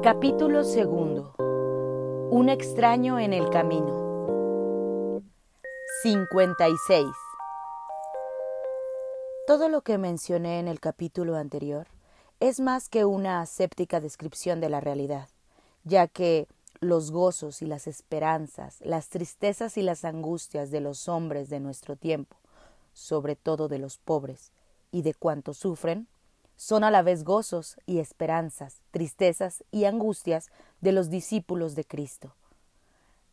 Capítulo segundo. Un extraño en el camino. 56. Todo lo que mencioné en el capítulo anterior es más que una aséptica descripción de la realidad, ya que los gozos y las esperanzas, las tristezas y las angustias de los hombres de nuestro tiempo, sobre todo de los pobres y de cuantos sufren, son a la vez gozos y esperanzas, tristezas y angustias de los discípulos de Cristo.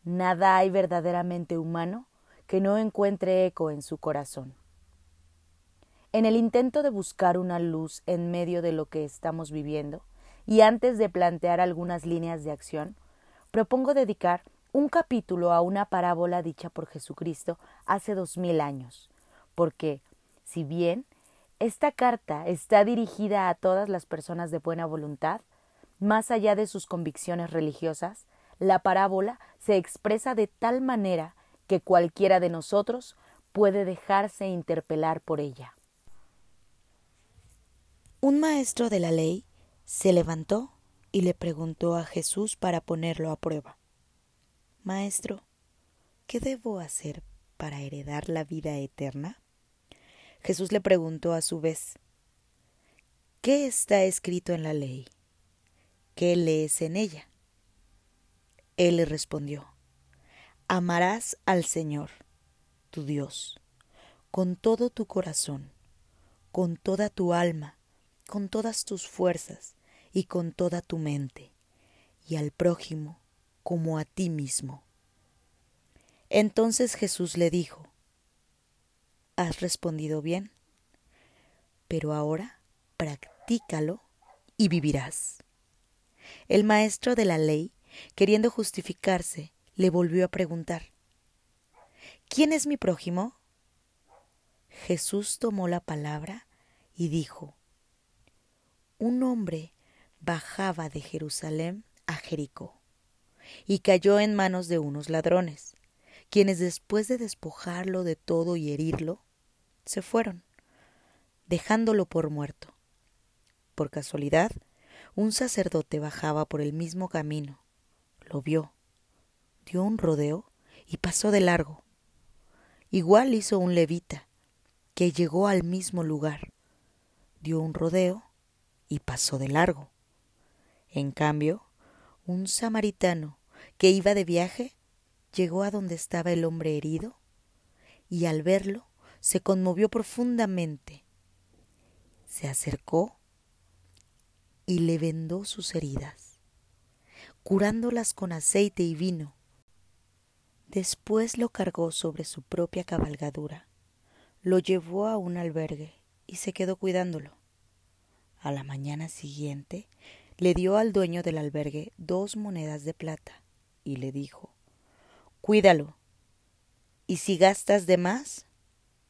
Nada hay verdaderamente humano que no encuentre eco en su corazón. En el intento de buscar una luz en medio de lo que estamos viviendo, y antes de plantear algunas líneas de acción, propongo dedicar un capítulo a una parábola dicha por Jesucristo hace dos mil años, porque, si bien esta carta está dirigida a todas las personas de buena voluntad. Más allá de sus convicciones religiosas, la parábola se expresa de tal manera que cualquiera de nosotros puede dejarse interpelar por ella. Un maestro de la ley se levantó y le preguntó a Jesús para ponerlo a prueba. Maestro, ¿qué debo hacer para heredar la vida eterna? Jesús le preguntó a su vez, ¿qué está escrito en la ley? ¿Qué lees en ella? Él le respondió, amarás al Señor, tu Dios, con todo tu corazón, con toda tu alma, con todas tus fuerzas y con toda tu mente, y al prójimo como a ti mismo. Entonces Jesús le dijo, has respondido bien. Pero ahora practícalo y vivirás. El maestro de la ley, queriendo justificarse, le volvió a preguntar, ¿quién es mi prójimo? Jesús tomó la palabra y dijo, un hombre bajaba de Jerusalén a Jericó y cayó en manos de unos ladrones, quienes después de despojarlo de todo y herirlo, se fueron, dejándolo por muerto. Por casualidad, un sacerdote bajaba por el mismo camino, lo vio, dio un rodeo y pasó de largo. Igual hizo un levita, que llegó al mismo lugar, dio un rodeo y pasó de largo. En cambio, un samaritano que iba de viaje llegó a donde estaba el hombre herido y al verlo se conmovió profundamente. Se acercó y le vendó sus heridas, curándolas con aceite y vino. Después lo cargó sobre su propia cabalgadura, lo llevó a un albergue y se quedó cuidándolo. A la mañana siguiente le dio al dueño del albergue dos monedas de plata y le dijo Cuídalo, y si gastas de más,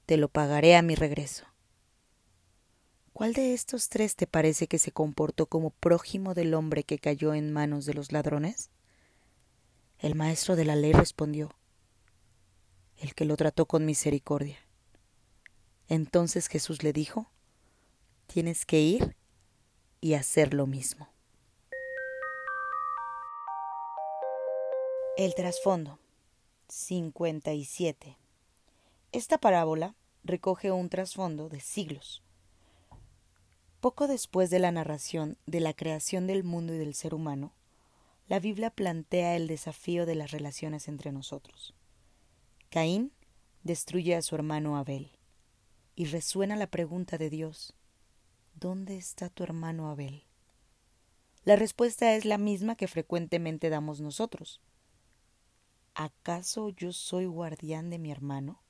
te lo pagaré a mi regreso. ¿Cuál de estos tres te parece que se comportó como prójimo del hombre que cayó en manos de los ladrones? El maestro de la ley respondió, el que lo trató con misericordia. Entonces Jesús le dijo, tienes que ir y hacer lo mismo. El trasfondo 57 esta parábola recoge un trasfondo de siglos. Poco después de la narración de la creación del mundo y del ser humano, la Biblia plantea el desafío de las relaciones entre nosotros. Caín destruye a su hermano Abel y resuena la pregunta de Dios, ¿dónde está tu hermano Abel? La respuesta es la misma que frecuentemente damos nosotros. ¿Acaso yo soy guardián de mi hermano?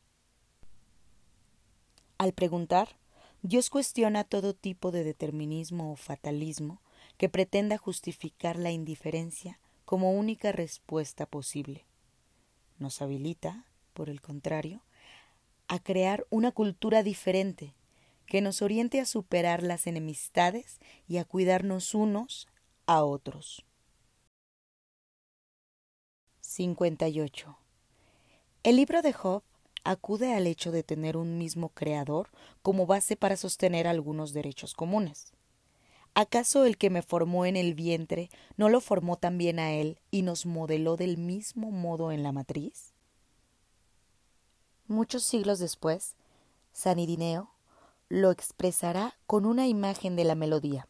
Al preguntar, Dios cuestiona todo tipo de determinismo o fatalismo que pretenda justificar la indiferencia como única respuesta posible. Nos habilita, por el contrario, a crear una cultura diferente que nos oriente a superar las enemistades y a cuidarnos unos a otros. 58. El libro de Job acude al hecho de tener un mismo creador como base para sostener algunos derechos comunes. ¿Acaso el que me formó en el vientre no lo formó también a él y nos modeló del mismo modo en la matriz? Muchos siglos después, San Irineo lo expresará con una imagen de la melodía.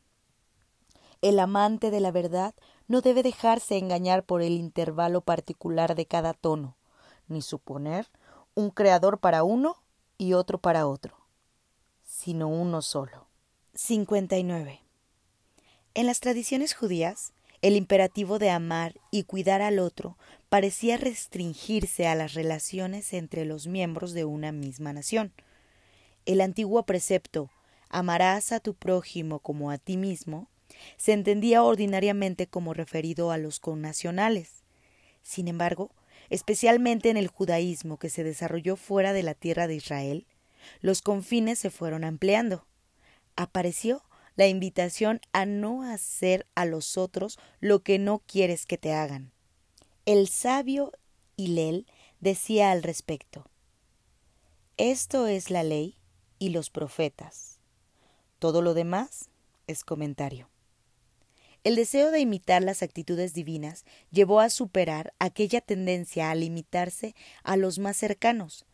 El amante de la verdad no debe dejarse engañar por el intervalo particular de cada tono, ni suponer un creador para uno y otro para otro, sino uno solo. 59. En las tradiciones judías, el imperativo de amar y cuidar al otro parecía restringirse a las relaciones entre los miembros de una misma nación. El antiguo precepto amarás a tu prójimo como a ti mismo se entendía ordinariamente como referido a los connacionales. Sin embargo, especialmente en el judaísmo que se desarrolló fuera de la tierra de Israel, los confines se fueron ampliando. Apareció la invitación a no hacer a los otros lo que no quieres que te hagan. El sabio Hilel decía al respecto Esto es la ley y los profetas. Todo lo demás es comentario. El deseo de imitar las actitudes divinas llevó a superar aquella tendencia a limitarse a los más cercanos.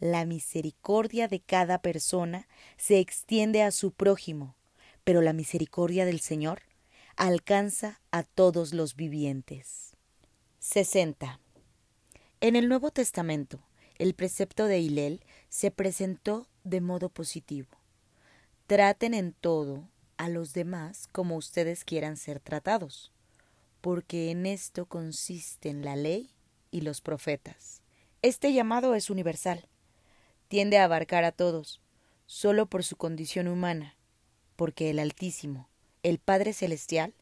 La misericordia de cada persona se extiende a su prójimo, pero la misericordia del Señor alcanza a todos los vivientes. 60. En el Nuevo Testamento, el precepto de Hilel se presentó de modo positivo. Traten en todo a los demás como ustedes quieran ser tratados, porque en esto consisten la ley y los profetas. Este llamado es universal, tiende a abarcar a todos, solo por su condición humana, porque el Altísimo, el Padre Celestial,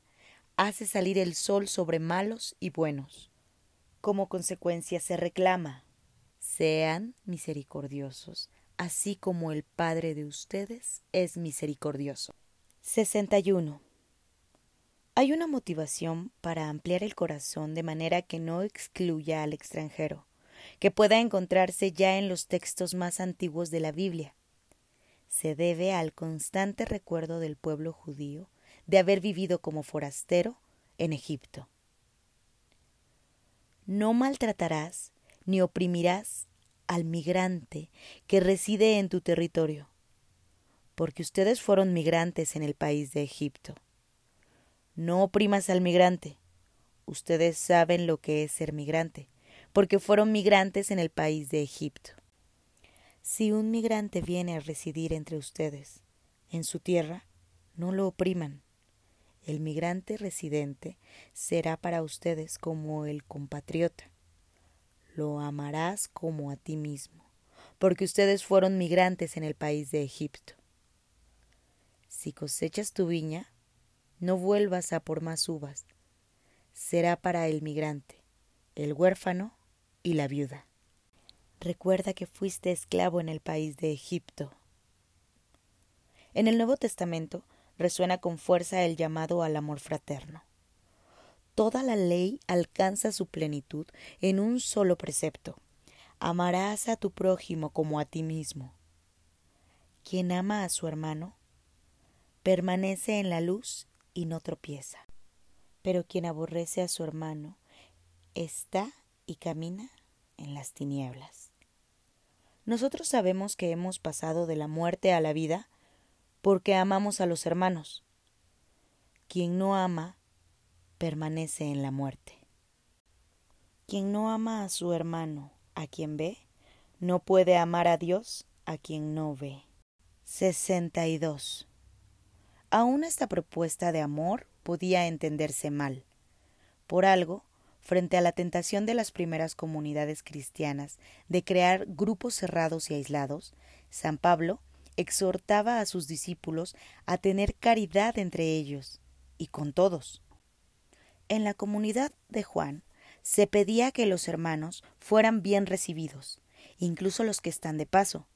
hace salir el sol sobre malos y buenos. Como consecuencia se reclama, sean misericordiosos, así como el Padre de ustedes es misericordioso. 61. Hay una motivación para ampliar el corazón de manera que no excluya al extranjero, que pueda encontrarse ya en los textos más antiguos de la Biblia, se debe al constante recuerdo del pueblo judío de haber vivido como forastero en Egipto. No maltratarás ni oprimirás al migrante que reside en tu territorio, porque ustedes fueron migrantes en el país de Egipto. No oprimas al migrante. Ustedes saben lo que es ser migrante, porque fueron migrantes en el país de Egipto. Si un migrante viene a residir entre ustedes, en su tierra, no lo opriman. El migrante residente será para ustedes como el compatriota. Lo amarás como a ti mismo, porque ustedes fueron migrantes en el país de Egipto. Si cosechas tu viña, no vuelvas a por más uvas. Será para el migrante, el huérfano y la viuda. Recuerda que fuiste esclavo en el país de Egipto. En el Nuevo Testamento resuena con fuerza el llamado al amor fraterno. Toda la ley alcanza su plenitud en un solo precepto. Amarás a tu prójimo como a ti mismo. Quien ama a su hermano permanece en la luz y no tropieza. Pero quien aborrece a su hermano está y camina en las tinieblas. Nosotros sabemos que hemos pasado de la muerte a la vida porque amamos a los hermanos. Quien no ama permanece en la muerte. Quien no ama a su hermano, a quien ve, no puede amar a Dios, a quien no ve. 62. Aún esta propuesta de amor podía entenderse mal. Por algo, frente a la tentación de las primeras comunidades cristianas de crear grupos cerrados y aislados, San Pablo exhortaba a sus discípulos a tener caridad entre ellos y con todos. En la comunidad de Juan se pedía que los hermanos fueran bien recibidos, incluso los que están de paso.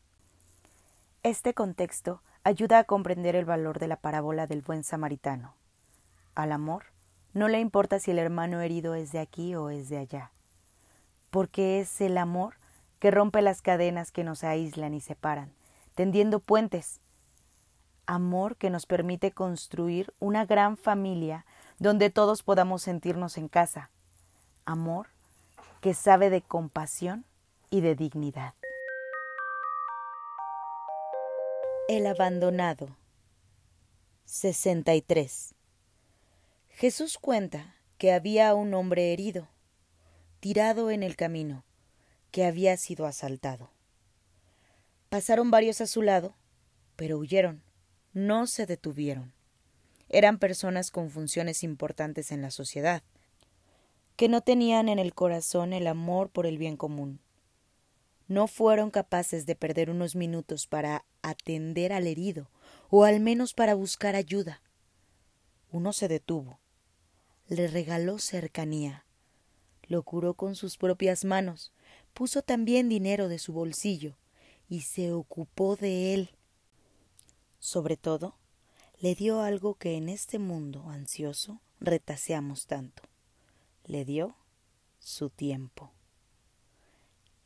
Este contexto ayuda a comprender el valor de la parábola del buen samaritano. Al amor no le importa si el hermano herido es de aquí o es de allá, porque es el amor que rompe las cadenas que nos aíslan y separan, tendiendo puentes amor que nos permite construir una gran familia donde todos podamos sentirnos en casa, amor que sabe de compasión y de dignidad. El abandonado 63 Jesús cuenta que había un hombre herido, tirado en el camino, que había sido asaltado. Pasaron varios a su lado, pero huyeron, no se detuvieron. Eran personas con funciones importantes en la sociedad, que no tenían en el corazón el amor por el bien común. No fueron capaces de perder unos minutos para atender al herido, o al menos para buscar ayuda. Uno se detuvo, le regaló cercanía, lo curó con sus propias manos, puso también dinero de su bolsillo y se ocupó de él. Sobre todo, le dio algo que en este mundo ansioso retaseamos tanto. Le dio su tiempo.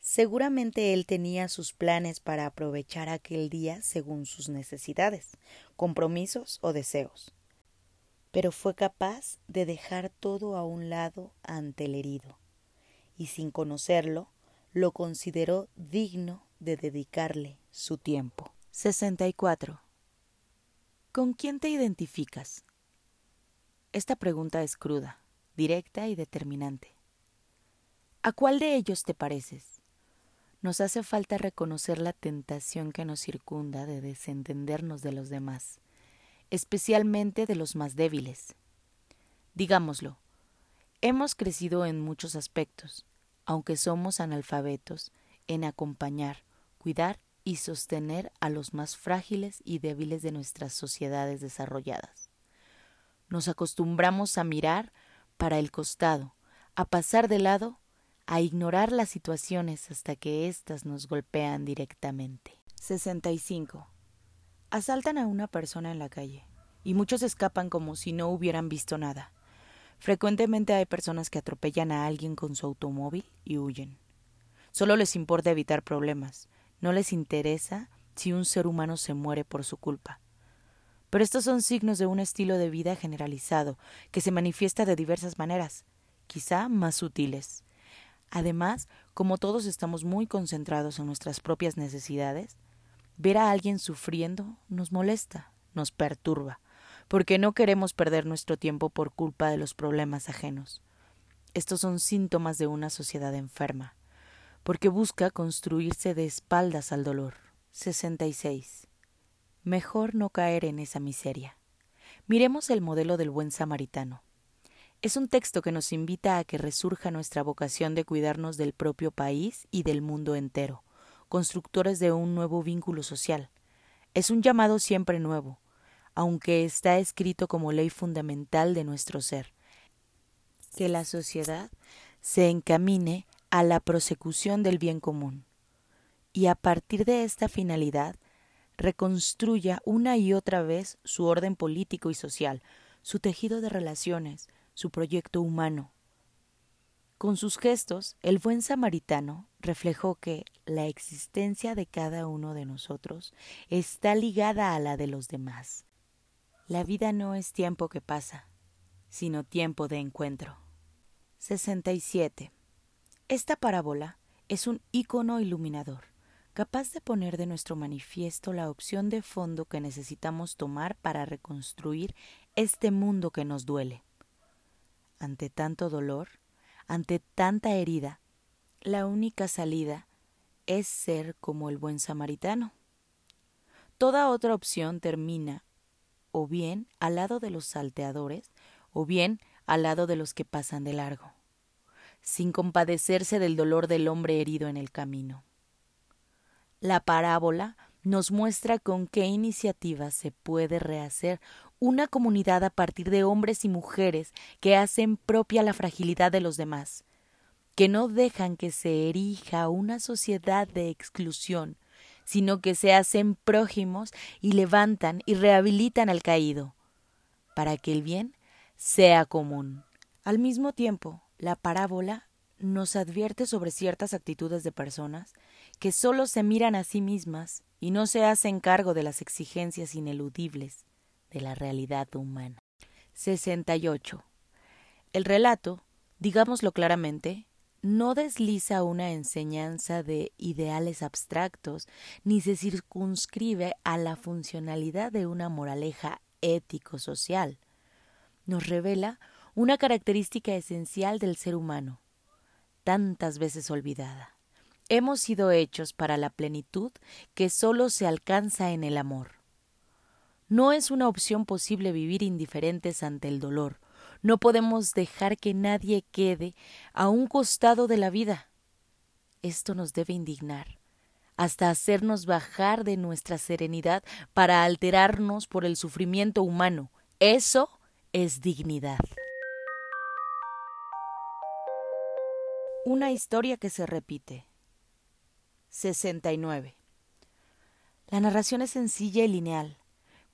Seguramente él tenía sus planes para aprovechar aquel día según sus necesidades, compromisos o deseos pero fue capaz de dejar todo a un lado ante el herido, y sin conocerlo, lo consideró digno de dedicarle su tiempo. 64. ¿Con quién te identificas? Esta pregunta es cruda, directa y determinante. ¿A cuál de ellos te pareces? Nos hace falta reconocer la tentación que nos circunda de desentendernos de los demás especialmente de los más débiles. Digámoslo, hemos crecido en muchos aspectos, aunque somos analfabetos en acompañar, cuidar y sostener a los más frágiles y débiles de nuestras sociedades desarrolladas. Nos acostumbramos a mirar para el costado, a pasar de lado, a ignorar las situaciones hasta que éstas nos golpean directamente. 65. Asaltan a una persona en la calle y muchos escapan como si no hubieran visto nada. Frecuentemente hay personas que atropellan a alguien con su automóvil y huyen. Solo les importa evitar problemas, no les interesa si un ser humano se muere por su culpa. Pero estos son signos de un estilo de vida generalizado que se manifiesta de diversas maneras, quizá más sutiles. Además, como todos estamos muy concentrados en nuestras propias necesidades, Ver a alguien sufriendo nos molesta, nos perturba, porque no queremos perder nuestro tiempo por culpa de los problemas ajenos. Estos son síntomas de una sociedad enferma, porque busca construirse de espaldas al dolor. 66. Mejor no caer en esa miseria. Miremos el modelo del buen samaritano. Es un texto que nos invita a que resurja nuestra vocación de cuidarnos del propio país y del mundo entero, constructores de un nuevo vínculo social. Es un llamado siempre nuevo, aunque está escrito como ley fundamental de nuestro ser. Que la sociedad se encamine a la prosecución del bien común y a partir de esta finalidad reconstruya una y otra vez su orden político y social, su tejido de relaciones, su proyecto humano, con sus gestos, el buen samaritano reflejó que la existencia de cada uno de nosotros está ligada a la de los demás. La vida no es tiempo que pasa, sino tiempo de encuentro. 67. Esta parábola es un ícono iluminador, capaz de poner de nuestro manifiesto la opción de fondo que necesitamos tomar para reconstruir este mundo que nos duele. Ante tanto dolor, ante tanta herida, la única salida es ser como el buen samaritano. Toda otra opción termina o bien al lado de los salteadores o bien al lado de los que pasan de largo, sin compadecerse del dolor del hombre herido en el camino. La parábola nos muestra con qué iniciativa se puede rehacer una comunidad a partir de hombres y mujeres que hacen propia la fragilidad de los demás, que no dejan que se erija una sociedad de exclusión, sino que se hacen prójimos y levantan y rehabilitan al caído, para que el bien sea común. Al mismo tiempo, la parábola nos advierte sobre ciertas actitudes de personas que solo se miran a sí mismas y no se hacen cargo de las exigencias ineludibles de la realidad humana. 68. El relato, digámoslo claramente, no desliza una enseñanza de ideales abstractos ni se circunscribe a la funcionalidad de una moraleja ético-social. Nos revela una característica esencial del ser humano, tantas veces olvidada. Hemos sido hechos para la plenitud que sólo se alcanza en el amor. No es una opción posible vivir indiferentes ante el dolor. No podemos dejar que nadie quede a un costado de la vida. Esto nos debe indignar, hasta hacernos bajar de nuestra serenidad para alterarnos por el sufrimiento humano. Eso es dignidad. Una historia que se repite. 69. La narración es sencilla y lineal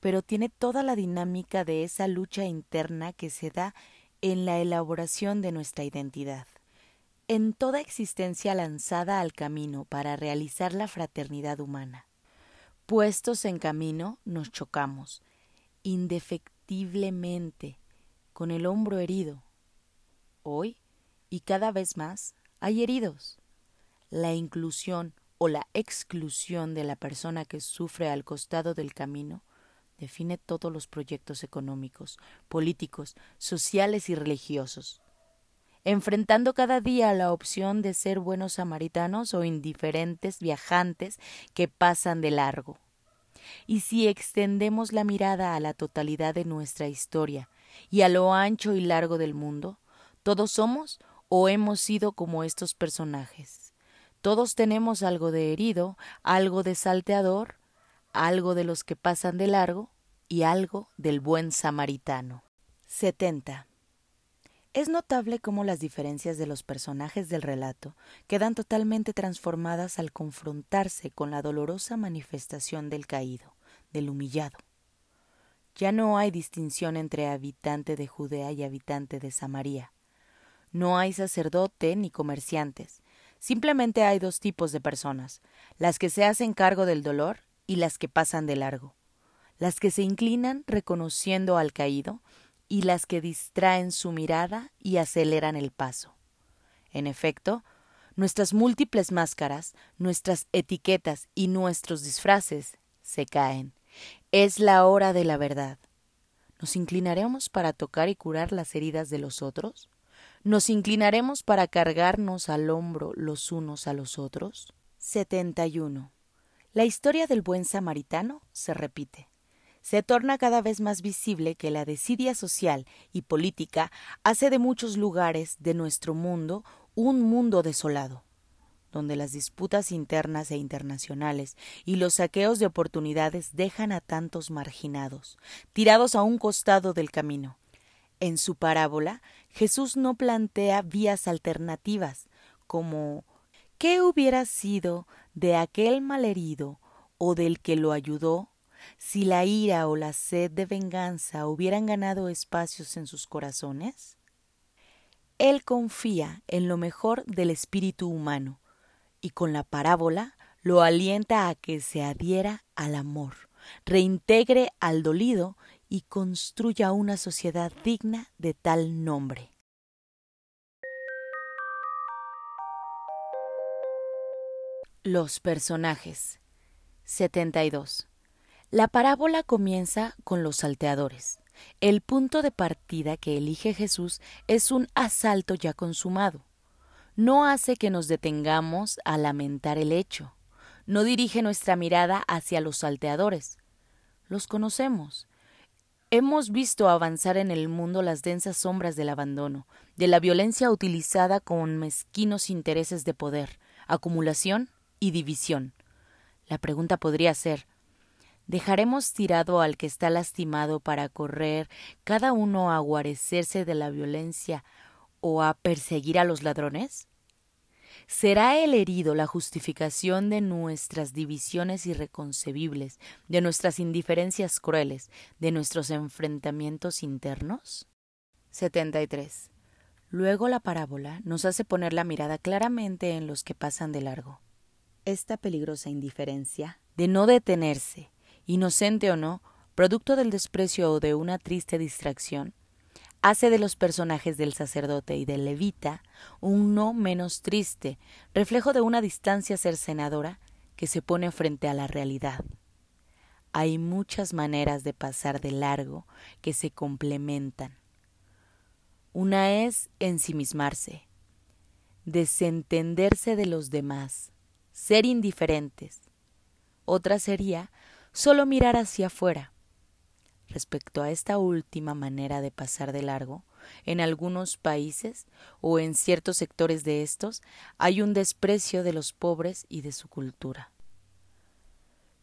pero tiene toda la dinámica de esa lucha interna que se da en la elaboración de nuestra identidad. En toda existencia lanzada al camino para realizar la fraternidad humana. Puestos en camino, nos chocamos, indefectiblemente, con el hombro herido. Hoy, y cada vez más, hay heridos. La inclusión o la exclusión de la persona que sufre al costado del camino define todos los proyectos económicos, políticos, sociales y religiosos, enfrentando cada día la opción de ser buenos samaritanos o indiferentes viajantes que pasan de largo. Y si extendemos la mirada a la totalidad de nuestra historia y a lo ancho y largo del mundo, todos somos o hemos sido como estos personajes. Todos tenemos algo de herido, algo de salteador, algo de los que pasan de largo y algo del buen samaritano. 70. Es notable cómo las diferencias de los personajes del relato quedan totalmente transformadas al confrontarse con la dolorosa manifestación del caído, del humillado. Ya no hay distinción entre habitante de Judea y habitante de Samaria. No hay sacerdote ni comerciantes. Simplemente hay dos tipos de personas, las que se hacen cargo del dolor y las que pasan de largo las que se inclinan reconociendo al caído y las que distraen su mirada y aceleran el paso. En efecto, nuestras múltiples máscaras, nuestras etiquetas y nuestros disfraces se caen. Es la hora de la verdad. ¿Nos inclinaremos para tocar y curar las heridas de los otros? ¿Nos inclinaremos para cargarnos al hombro los unos a los otros? 71. La historia del buen samaritano se repite se torna cada vez más visible que la desidia social y política hace de muchos lugares de nuestro mundo un mundo desolado, donde las disputas internas e internacionales y los saqueos de oportunidades dejan a tantos marginados, tirados a un costado del camino. En su parábola, Jesús no plantea vías alternativas, como ¿qué hubiera sido de aquel malherido o del que lo ayudó si la ira o la sed de venganza hubieran ganado espacios en sus corazones? Él confía en lo mejor del espíritu humano y con la parábola lo alienta a que se adhiera al amor, reintegre al dolido y construya una sociedad digna de tal nombre. Los personajes 72 la parábola comienza con los salteadores. El punto de partida que elige Jesús es un asalto ya consumado. No hace que nos detengamos a lamentar el hecho. No dirige nuestra mirada hacia los salteadores. Los conocemos. Hemos visto avanzar en el mundo las densas sombras del abandono, de la violencia utilizada con mezquinos intereses de poder, acumulación y división. La pregunta podría ser ¿Dejaremos tirado al que está lastimado para correr cada uno a guarecerse de la violencia o a perseguir a los ladrones? ¿Será el herido la justificación de nuestras divisiones irreconcebibles, de nuestras indiferencias crueles, de nuestros enfrentamientos internos? 73. Luego la parábola nos hace poner la mirada claramente en los que pasan de largo. Esta peligrosa indiferencia de no detenerse, inocente o no, producto del desprecio o de una triste distracción, hace de los personajes del sacerdote y del levita un no menos triste, reflejo de una distancia cercenadora que se pone frente a la realidad. Hay muchas maneras de pasar de largo que se complementan. Una es ensimismarse, desentenderse de los demás, ser indiferentes. Otra sería solo mirar hacia afuera. Respecto a esta última manera de pasar de largo, en algunos países o en ciertos sectores de estos hay un desprecio de los pobres y de su cultura.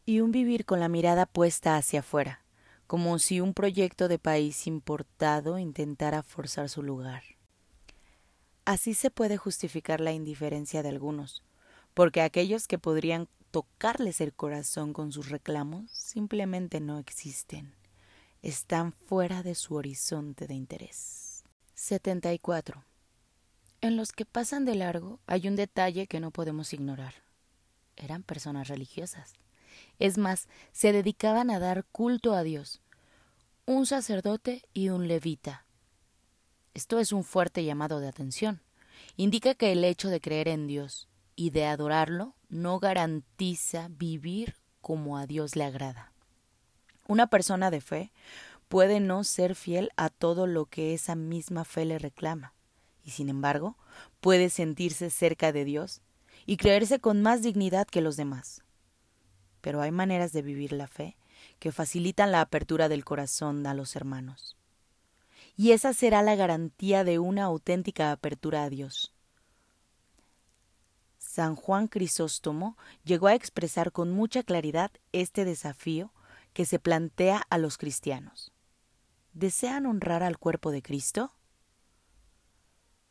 Y un vivir con la mirada puesta hacia afuera como si un proyecto de país importado intentara forzar su lugar. Así se puede justificar la indiferencia de algunos, porque aquellos que podrían tocarles el corazón con sus reclamos simplemente no existen, están fuera de su horizonte de interés. 74. En los que pasan de largo hay un detalle que no podemos ignorar. Eran personas religiosas. Es más, se dedicaban a dar culto a Dios, un sacerdote y un levita. Esto es un fuerte llamado de atención. Indica que el hecho de creer en Dios y de adorarlo no garantiza vivir como a Dios le agrada. Una persona de fe puede no ser fiel a todo lo que esa misma fe le reclama, y sin embargo puede sentirse cerca de Dios y creerse con más dignidad que los demás pero hay maneras de vivir la fe que facilitan la apertura del corazón a los hermanos. Y esa será la garantía de una auténtica apertura a Dios. San Juan Crisóstomo llegó a expresar con mucha claridad este desafío que se plantea a los cristianos. ¿Desean honrar al cuerpo de Cristo?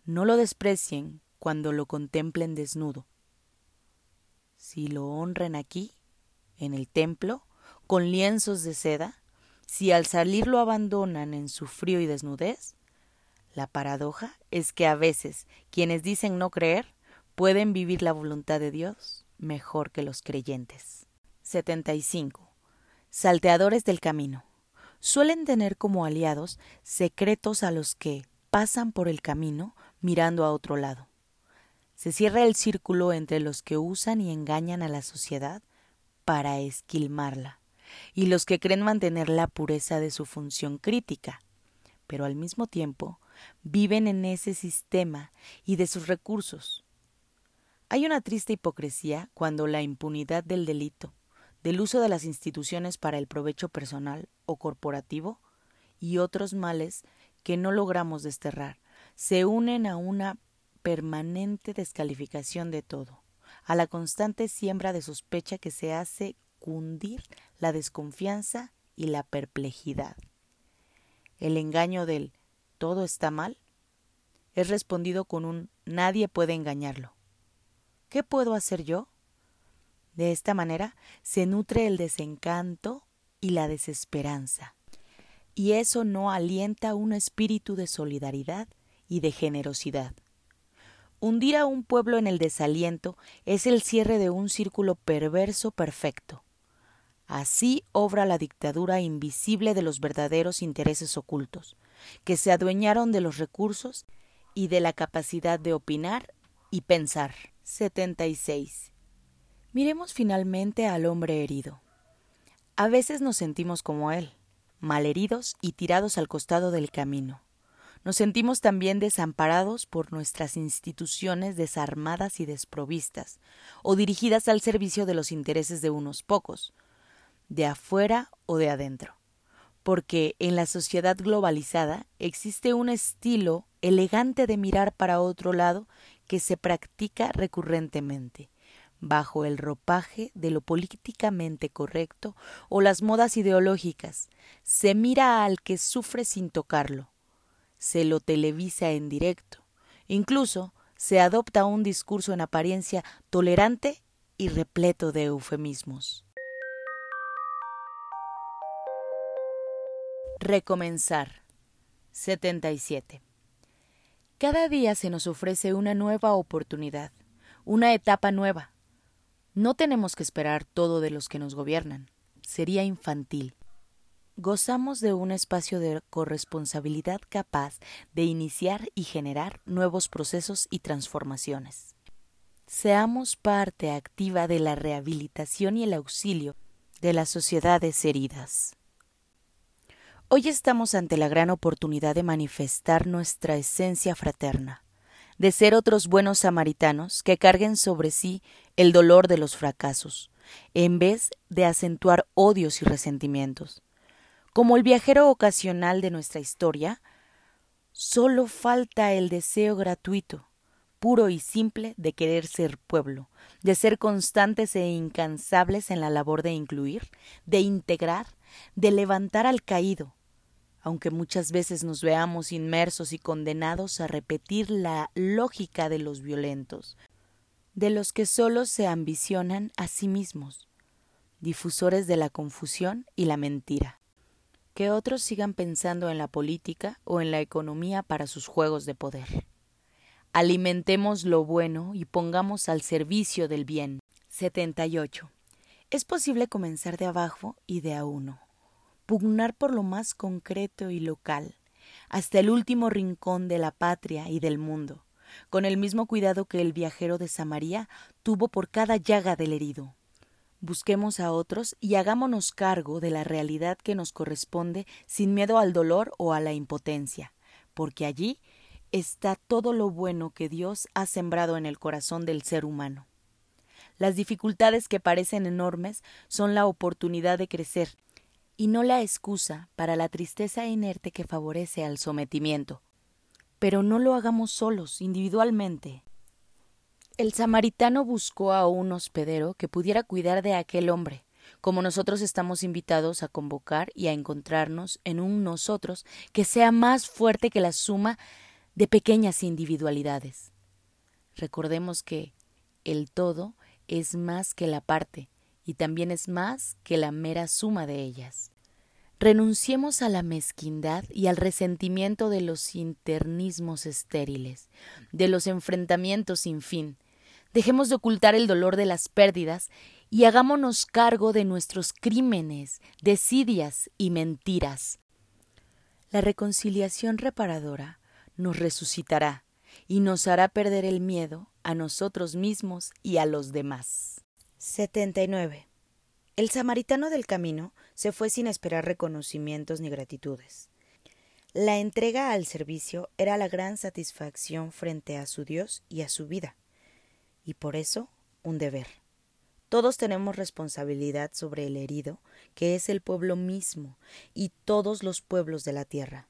No lo desprecien cuando lo contemplen desnudo. Si lo honran aquí, en el templo, con lienzos de seda, si al salir lo abandonan en su frío y desnudez? La paradoja es que a veces quienes dicen no creer pueden vivir la voluntad de Dios mejor que los creyentes. 75. Salteadores del camino. Suelen tener como aliados secretos a los que pasan por el camino mirando a otro lado. Se cierra el círculo entre los que usan y engañan a la sociedad para esquilmarla, y los que creen mantener la pureza de su función crítica, pero al mismo tiempo viven en ese sistema y de sus recursos. Hay una triste hipocresía cuando la impunidad del delito, del uso de las instituciones para el provecho personal o corporativo y otros males que no logramos desterrar, se unen a una permanente descalificación de todo a la constante siembra de sospecha que se hace cundir la desconfianza y la perplejidad. El engaño del todo está mal es respondido con un nadie puede engañarlo. ¿Qué puedo hacer yo? De esta manera se nutre el desencanto y la desesperanza, y eso no alienta un espíritu de solidaridad y de generosidad. Hundir a un pueblo en el desaliento es el cierre de un círculo perverso perfecto. Así obra la dictadura invisible de los verdaderos intereses ocultos, que se adueñaron de los recursos y de la capacidad de opinar y pensar. 76. Miremos finalmente al hombre herido. A veces nos sentimos como él, malheridos y tirados al costado del camino. Nos sentimos también desamparados por nuestras instituciones desarmadas y desprovistas, o dirigidas al servicio de los intereses de unos pocos, de afuera o de adentro. Porque en la sociedad globalizada existe un estilo elegante de mirar para otro lado que se practica recurrentemente, bajo el ropaje de lo políticamente correcto o las modas ideológicas. Se mira al que sufre sin tocarlo, se lo televisa en directo. Incluso se adopta un discurso en apariencia tolerante y repleto de eufemismos. Recomenzar. 77. Cada día se nos ofrece una nueva oportunidad, una etapa nueva. No tenemos que esperar todo de los que nos gobiernan. Sería infantil. Gozamos de un espacio de corresponsabilidad capaz de iniciar y generar nuevos procesos y transformaciones. Seamos parte activa de la rehabilitación y el auxilio de las sociedades heridas. Hoy estamos ante la gran oportunidad de manifestar nuestra esencia fraterna, de ser otros buenos samaritanos que carguen sobre sí el dolor de los fracasos, en vez de acentuar odios y resentimientos. Como el viajero ocasional de nuestra historia, solo falta el deseo gratuito, puro y simple de querer ser pueblo, de ser constantes e incansables en la labor de incluir, de integrar, de levantar al caído, aunque muchas veces nos veamos inmersos y condenados a repetir la lógica de los violentos, de los que solo se ambicionan a sí mismos, difusores de la confusión y la mentira. Que otros sigan pensando en la política o en la economía para sus juegos de poder. Alimentemos lo bueno y pongamos al servicio del bien. 78. Es posible comenzar de abajo y de a uno pugnar por lo más concreto y local, hasta el último rincón de la patria y del mundo, con el mismo cuidado que el viajero de Samaria tuvo por cada llaga del herido. Busquemos a otros y hagámonos cargo de la realidad que nos corresponde sin miedo al dolor o a la impotencia, porque allí está todo lo bueno que Dios ha sembrado en el corazón del ser humano. Las dificultades que parecen enormes son la oportunidad de crecer y no la excusa para la tristeza inerte que favorece al sometimiento. Pero no lo hagamos solos, individualmente. El samaritano buscó a un hospedero que pudiera cuidar de aquel hombre, como nosotros estamos invitados a convocar y a encontrarnos en un nosotros que sea más fuerte que la suma de pequeñas individualidades. Recordemos que el todo es más que la parte, y también es más que la mera suma de ellas. Renunciemos a la mezquindad y al resentimiento de los internismos estériles, de los enfrentamientos sin fin. Dejemos de ocultar el dolor de las pérdidas y hagámonos cargo de nuestros crímenes, desidias y mentiras. La reconciliación reparadora nos resucitará y nos hará perder el miedo a nosotros mismos y a los demás. 79. El samaritano del camino se fue sin esperar reconocimientos ni gratitudes. La entrega al servicio era la gran satisfacción frente a su Dios y a su vida, y por eso un deber. Todos tenemos responsabilidad sobre el herido, que es el pueblo mismo, y todos los pueblos de la tierra.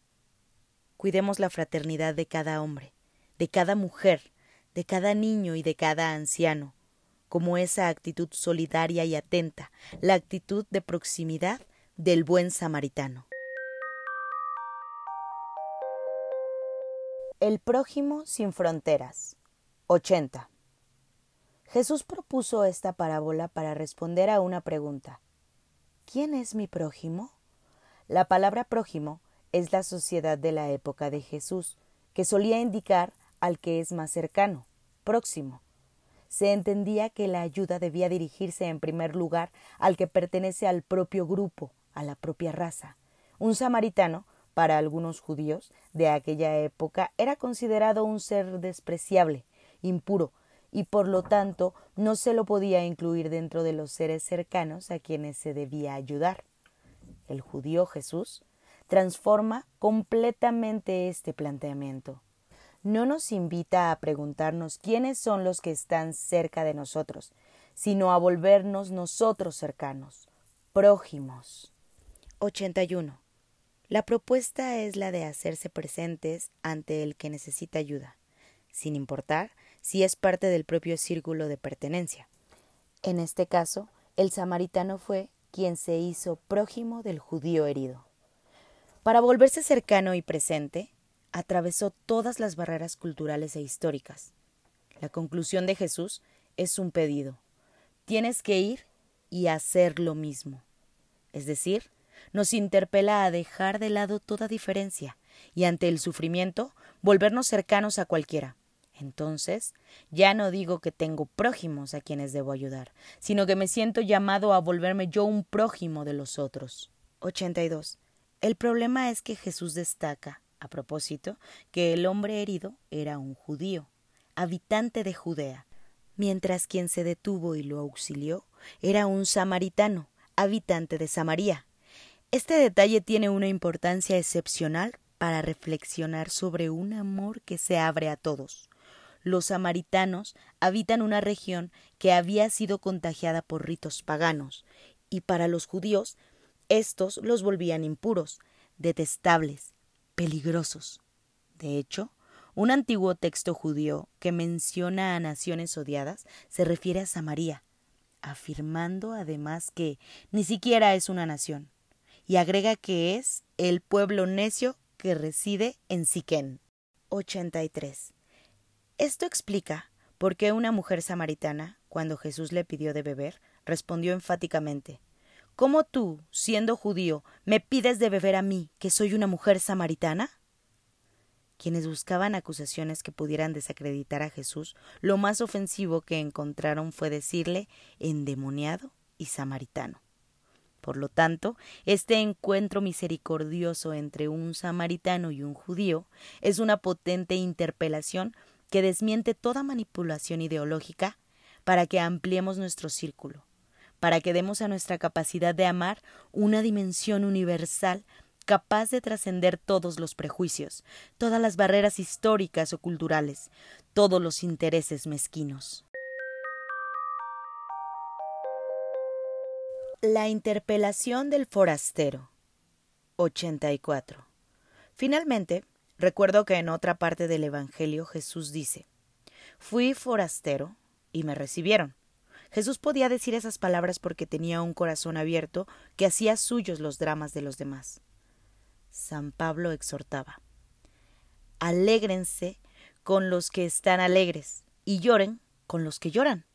Cuidemos la fraternidad de cada hombre, de cada mujer, de cada niño y de cada anciano, como esa actitud solidaria y atenta, la actitud de proximidad del buen samaritano. El prójimo sin fronteras. 80. Jesús propuso esta parábola para responder a una pregunta. ¿Quién es mi prójimo? La palabra prójimo es la sociedad de la época de Jesús, que solía indicar al que es más cercano, próximo se entendía que la ayuda debía dirigirse en primer lugar al que pertenece al propio grupo, a la propia raza. Un samaritano, para algunos judíos de aquella época, era considerado un ser despreciable, impuro, y por lo tanto no se lo podía incluir dentro de los seres cercanos a quienes se debía ayudar. El judío Jesús transforma completamente este planteamiento no nos invita a preguntarnos quiénes son los que están cerca de nosotros, sino a volvernos nosotros cercanos, prójimos. 81. La propuesta es la de hacerse presentes ante el que necesita ayuda, sin importar si es parte del propio círculo de pertenencia. En este caso, el samaritano fue quien se hizo prójimo del judío herido. Para volverse cercano y presente, atravesó todas las barreras culturales e históricas. La conclusión de Jesús es un pedido. Tienes que ir y hacer lo mismo. Es decir, nos interpela a dejar de lado toda diferencia y ante el sufrimiento volvernos cercanos a cualquiera. Entonces, ya no digo que tengo prójimos a quienes debo ayudar, sino que me siento llamado a volverme yo un prójimo de los otros. 82. El problema es que Jesús destaca, a propósito, que el hombre herido era un judío, habitante de Judea, mientras quien se detuvo y lo auxilió era un samaritano, habitante de Samaria. Este detalle tiene una importancia excepcional para reflexionar sobre un amor que se abre a todos. Los samaritanos habitan una región que había sido contagiada por ritos paganos, y para los judíos estos los volvían impuros, detestables, peligrosos. De hecho, un antiguo texto judío que menciona a naciones odiadas se refiere a Samaria, afirmando además que ni siquiera es una nación, y agrega que es el pueblo necio que reside en Siquén. 83. Esto explica por qué una mujer samaritana, cuando Jesús le pidió de beber, respondió enfáticamente ¿Cómo tú, siendo judío, me pides de beber a mí, que soy una mujer samaritana? Quienes buscaban acusaciones que pudieran desacreditar a Jesús, lo más ofensivo que encontraron fue decirle endemoniado y samaritano. Por lo tanto, este encuentro misericordioso entre un samaritano y un judío es una potente interpelación que desmiente toda manipulación ideológica para que ampliemos nuestro círculo, para que demos a nuestra capacidad de amar una dimensión universal capaz de trascender todos los prejuicios, todas las barreras históricas o culturales, todos los intereses mezquinos. La interpelación del forastero. 84. Finalmente, recuerdo que en otra parte del Evangelio Jesús dice, Fui forastero y me recibieron. Jesús podía decir esas palabras porque tenía un corazón abierto que hacía suyos los dramas de los demás. San Pablo exhortaba, Alégrense con los que están alegres y lloren con los que lloran.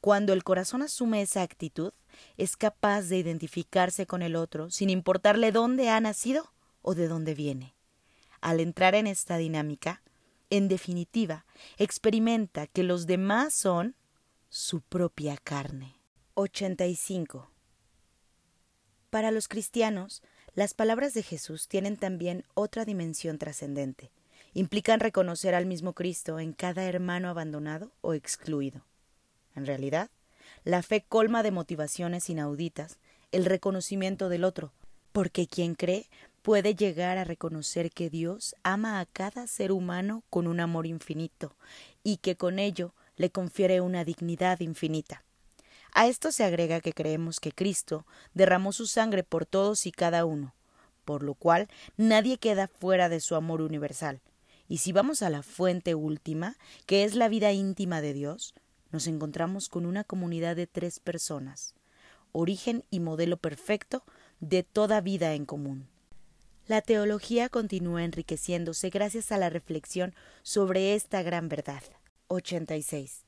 Cuando el corazón asume esa actitud, es capaz de identificarse con el otro sin importarle dónde ha nacido o de dónde viene. Al entrar en esta dinámica, en definitiva, experimenta que los demás son su propia carne. 85. Para los cristianos, las palabras de Jesús tienen también otra dimensión trascendente. Implican reconocer al mismo Cristo en cada hermano abandonado o excluido. En realidad, la fe colma de motivaciones inauditas el reconocimiento del otro, porque quien cree puede llegar a reconocer que Dios ama a cada ser humano con un amor infinito y que con ello le confiere una dignidad infinita. A esto se agrega que creemos que Cristo derramó su sangre por todos y cada uno, por lo cual nadie queda fuera de su amor universal. Y si vamos a la fuente última, que es la vida íntima de Dios, nos encontramos con una comunidad de tres personas, origen y modelo perfecto de toda vida en común. La teología continúa enriqueciéndose gracias a la reflexión sobre esta gran verdad. 86.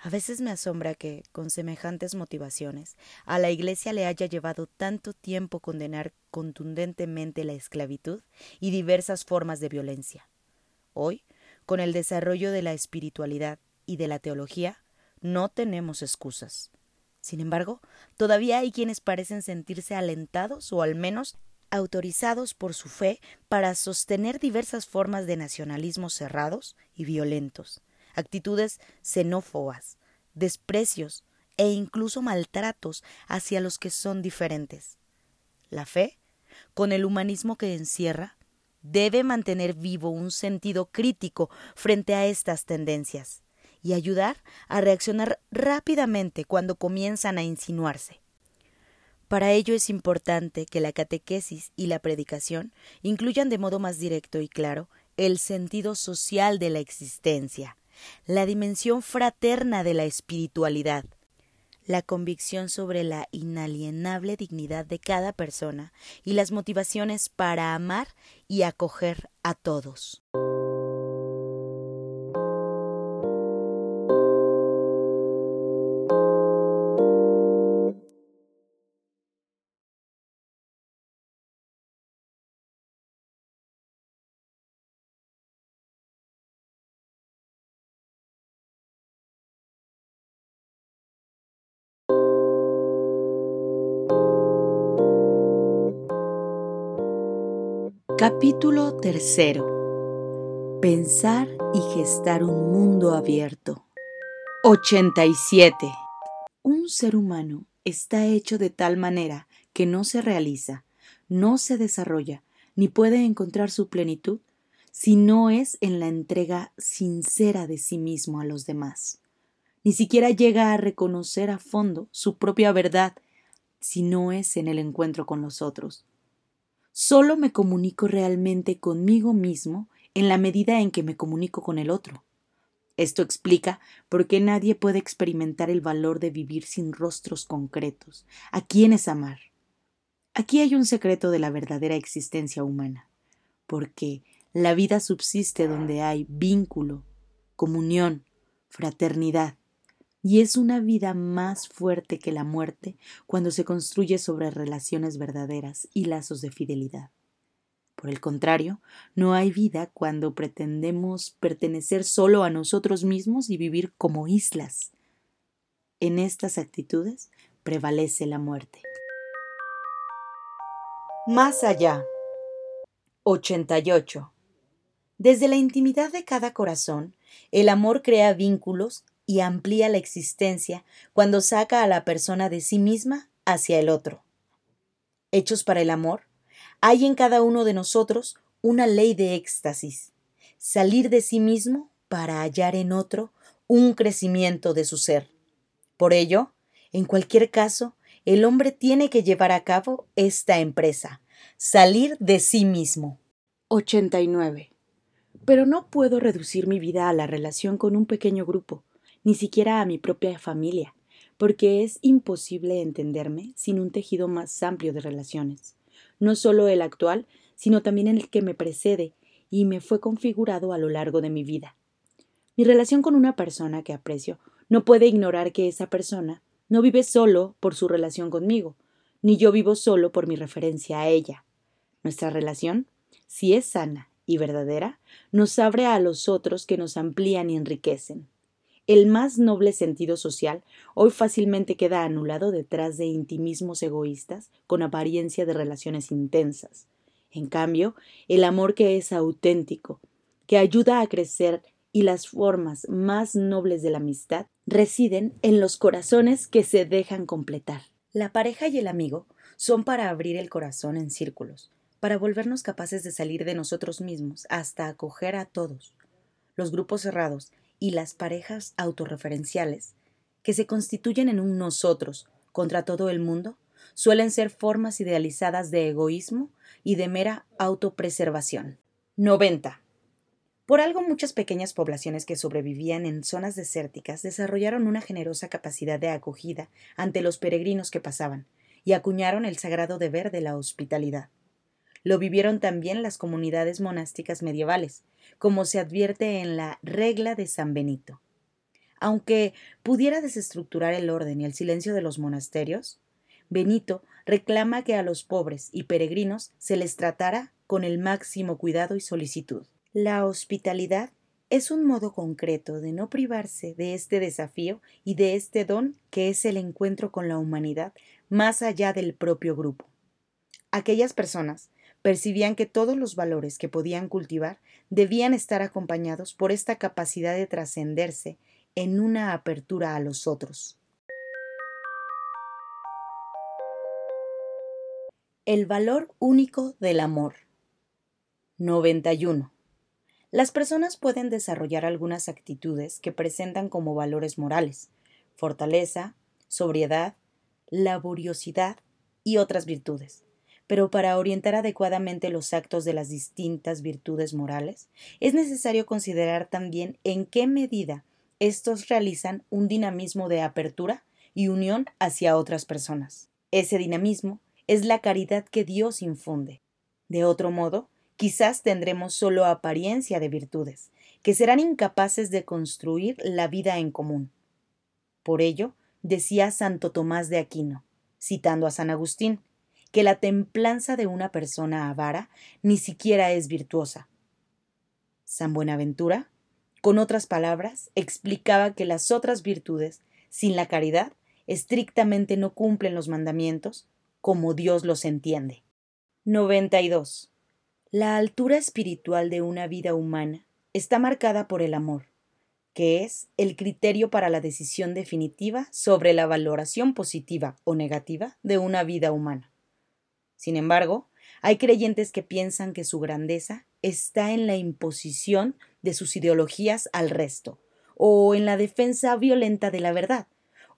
A veces me asombra que, con semejantes motivaciones, a la Iglesia le haya llevado tanto tiempo condenar contundentemente la esclavitud y diversas formas de violencia. Hoy, con el desarrollo de la espiritualidad y de la teología, no tenemos excusas. Sin embargo, todavía hay quienes parecen sentirse alentados o al menos autorizados por su fe para sostener diversas formas de nacionalismos cerrados y violentos, actitudes xenófobas, desprecios e incluso maltratos hacia los que son diferentes. La fe, con el humanismo que encierra, debe mantener vivo un sentido crítico frente a estas tendencias y ayudar a reaccionar rápidamente cuando comienzan a insinuarse. Para ello es importante que la catequesis y la predicación incluyan de modo más directo y claro el sentido social de la existencia, la dimensión fraterna de la espiritualidad, la convicción sobre la inalienable dignidad de cada persona y las motivaciones para amar y acoger a todos. Capítulo tercero. Pensar y gestar un mundo abierto. 87. Un ser humano está hecho de tal manera que no se realiza, no se desarrolla, ni puede encontrar su plenitud si no es en la entrega sincera de sí mismo a los demás. Ni siquiera llega a reconocer a fondo su propia verdad si no es en el encuentro con los otros. Solo me comunico realmente conmigo mismo en la medida en que me comunico con el otro. Esto explica por qué nadie puede experimentar el valor de vivir sin rostros concretos, a quienes amar. Aquí hay un secreto de la verdadera existencia humana, porque la vida subsiste donde hay vínculo, comunión, fraternidad, y es una vida más fuerte que la muerte cuando se construye sobre relaciones verdaderas y lazos de fidelidad. Por el contrario, no hay vida cuando pretendemos pertenecer solo a nosotros mismos y vivir como islas. En estas actitudes prevalece la muerte. Más allá. 88. Desde la intimidad de cada corazón, el amor crea vínculos y amplía la existencia cuando saca a la persona de sí misma hacia el otro. Hechos para el amor, hay en cada uno de nosotros una ley de éxtasis, salir de sí mismo para hallar en otro un crecimiento de su ser. Por ello, en cualquier caso, el hombre tiene que llevar a cabo esta empresa, salir de sí mismo. 89. Pero no puedo reducir mi vida a la relación con un pequeño grupo, ni siquiera a mi propia familia, porque es imposible entenderme sin un tejido más amplio de relaciones, no solo el actual, sino también el que me precede y me fue configurado a lo largo de mi vida. Mi relación con una persona que aprecio no puede ignorar que esa persona no vive solo por su relación conmigo, ni yo vivo solo por mi referencia a ella. Nuestra relación, si es sana y verdadera, nos abre a los otros que nos amplían y enriquecen el más noble sentido social hoy fácilmente queda anulado detrás de intimismos egoístas con apariencia de relaciones intensas. En cambio, el amor que es auténtico, que ayuda a crecer y las formas más nobles de la amistad residen en los corazones que se dejan completar. La pareja y el amigo son para abrir el corazón en círculos, para volvernos capaces de salir de nosotros mismos hasta acoger a todos. Los grupos cerrados y las parejas autorreferenciales, que se constituyen en un nosotros contra todo el mundo, suelen ser formas idealizadas de egoísmo y de mera autopreservación. 90. Por algo muchas pequeñas poblaciones que sobrevivían en zonas desérticas desarrollaron una generosa capacidad de acogida ante los peregrinos que pasaban, y acuñaron el sagrado deber de la hospitalidad. Lo vivieron también las comunidades monásticas medievales, como se advierte en la regla de San Benito. Aunque pudiera desestructurar el orden y el silencio de los monasterios, Benito reclama que a los pobres y peregrinos se les tratara con el máximo cuidado y solicitud. La hospitalidad es un modo concreto de no privarse de este desafío y de este don que es el encuentro con la humanidad más allá del propio grupo. Aquellas personas percibían que todos los valores que podían cultivar debían estar acompañados por esta capacidad de trascenderse en una apertura a los otros. El valor único del amor. 91. Las personas pueden desarrollar algunas actitudes que presentan como valores morales, fortaleza, sobriedad, laboriosidad y otras virtudes pero para orientar adecuadamente los actos de las distintas virtudes morales, es necesario considerar también en qué medida estos realizan un dinamismo de apertura y unión hacia otras personas. Ese dinamismo es la caridad que Dios infunde. De otro modo, quizás tendremos solo apariencia de virtudes, que serán incapaces de construir la vida en común. Por ello, decía Santo Tomás de Aquino, citando a San Agustín, que la templanza de una persona avara ni siquiera es virtuosa. San Buenaventura, con otras palabras, explicaba que las otras virtudes, sin la caridad, estrictamente no cumplen los mandamientos como Dios los entiende. 92. La altura espiritual de una vida humana está marcada por el amor, que es el criterio para la decisión definitiva sobre la valoración positiva o negativa de una vida humana. Sin embargo, hay creyentes que piensan que su grandeza está en la imposición de sus ideologías al resto, o en la defensa violenta de la verdad,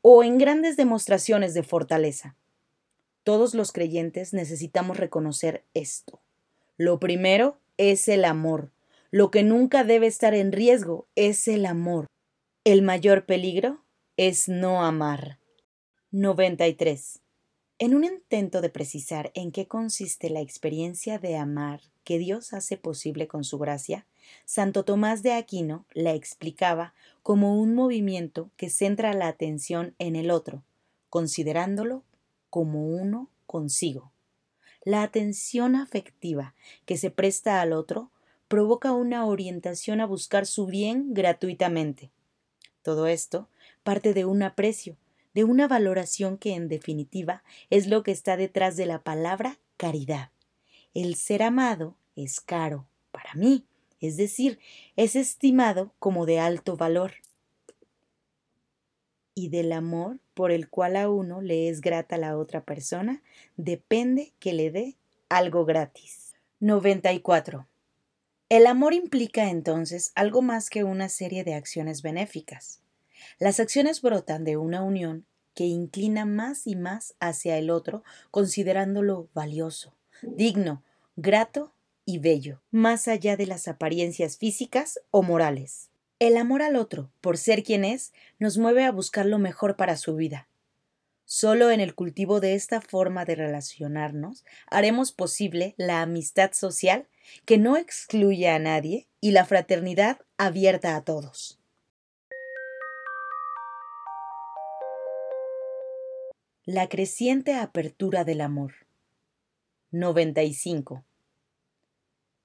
o en grandes demostraciones de fortaleza. Todos los creyentes necesitamos reconocer esto. Lo primero es el amor. Lo que nunca debe estar en riesgo es el amor. El mayor peligro es no amar. 93. En un intento de precisar en qué consiste la experiencia de amar que Dios hace posible con su gracia, Santo Tomás de Aquino la explicaba como un movimiento que centra la atención en el otro, considerándolo como uno consigo. La atención afectiva que se presta al otro provoca una orientación a buscar su bien gratuitamente. Todo esto parte de un aprecio, de una valoración que en definitiva es lo que está detrás de la palabra caridad. El ser amado es caro para mí, es decir, es estimado como de alto valor. Y del amor por el cual a uno le es grata la otra persona, depende que le dé algo gratis. 94. El amor implica entonces algo más que una serie de acciones benéficas. Las acciones brotan de una unión que inclina más y más hacia el otro, considerándolo valioso, digno, grato y bello, más allá de las apariencias físicas o morales. El amor al otro, por ser quien es, nos mueve a buscar lo mejor para su vida. Solo en el cultivo de esta forma de relacionarnos haremos posible la amistad social que no excluye a nadie y la fraternidad abierta a todos. La creciente apertura del amor. 95.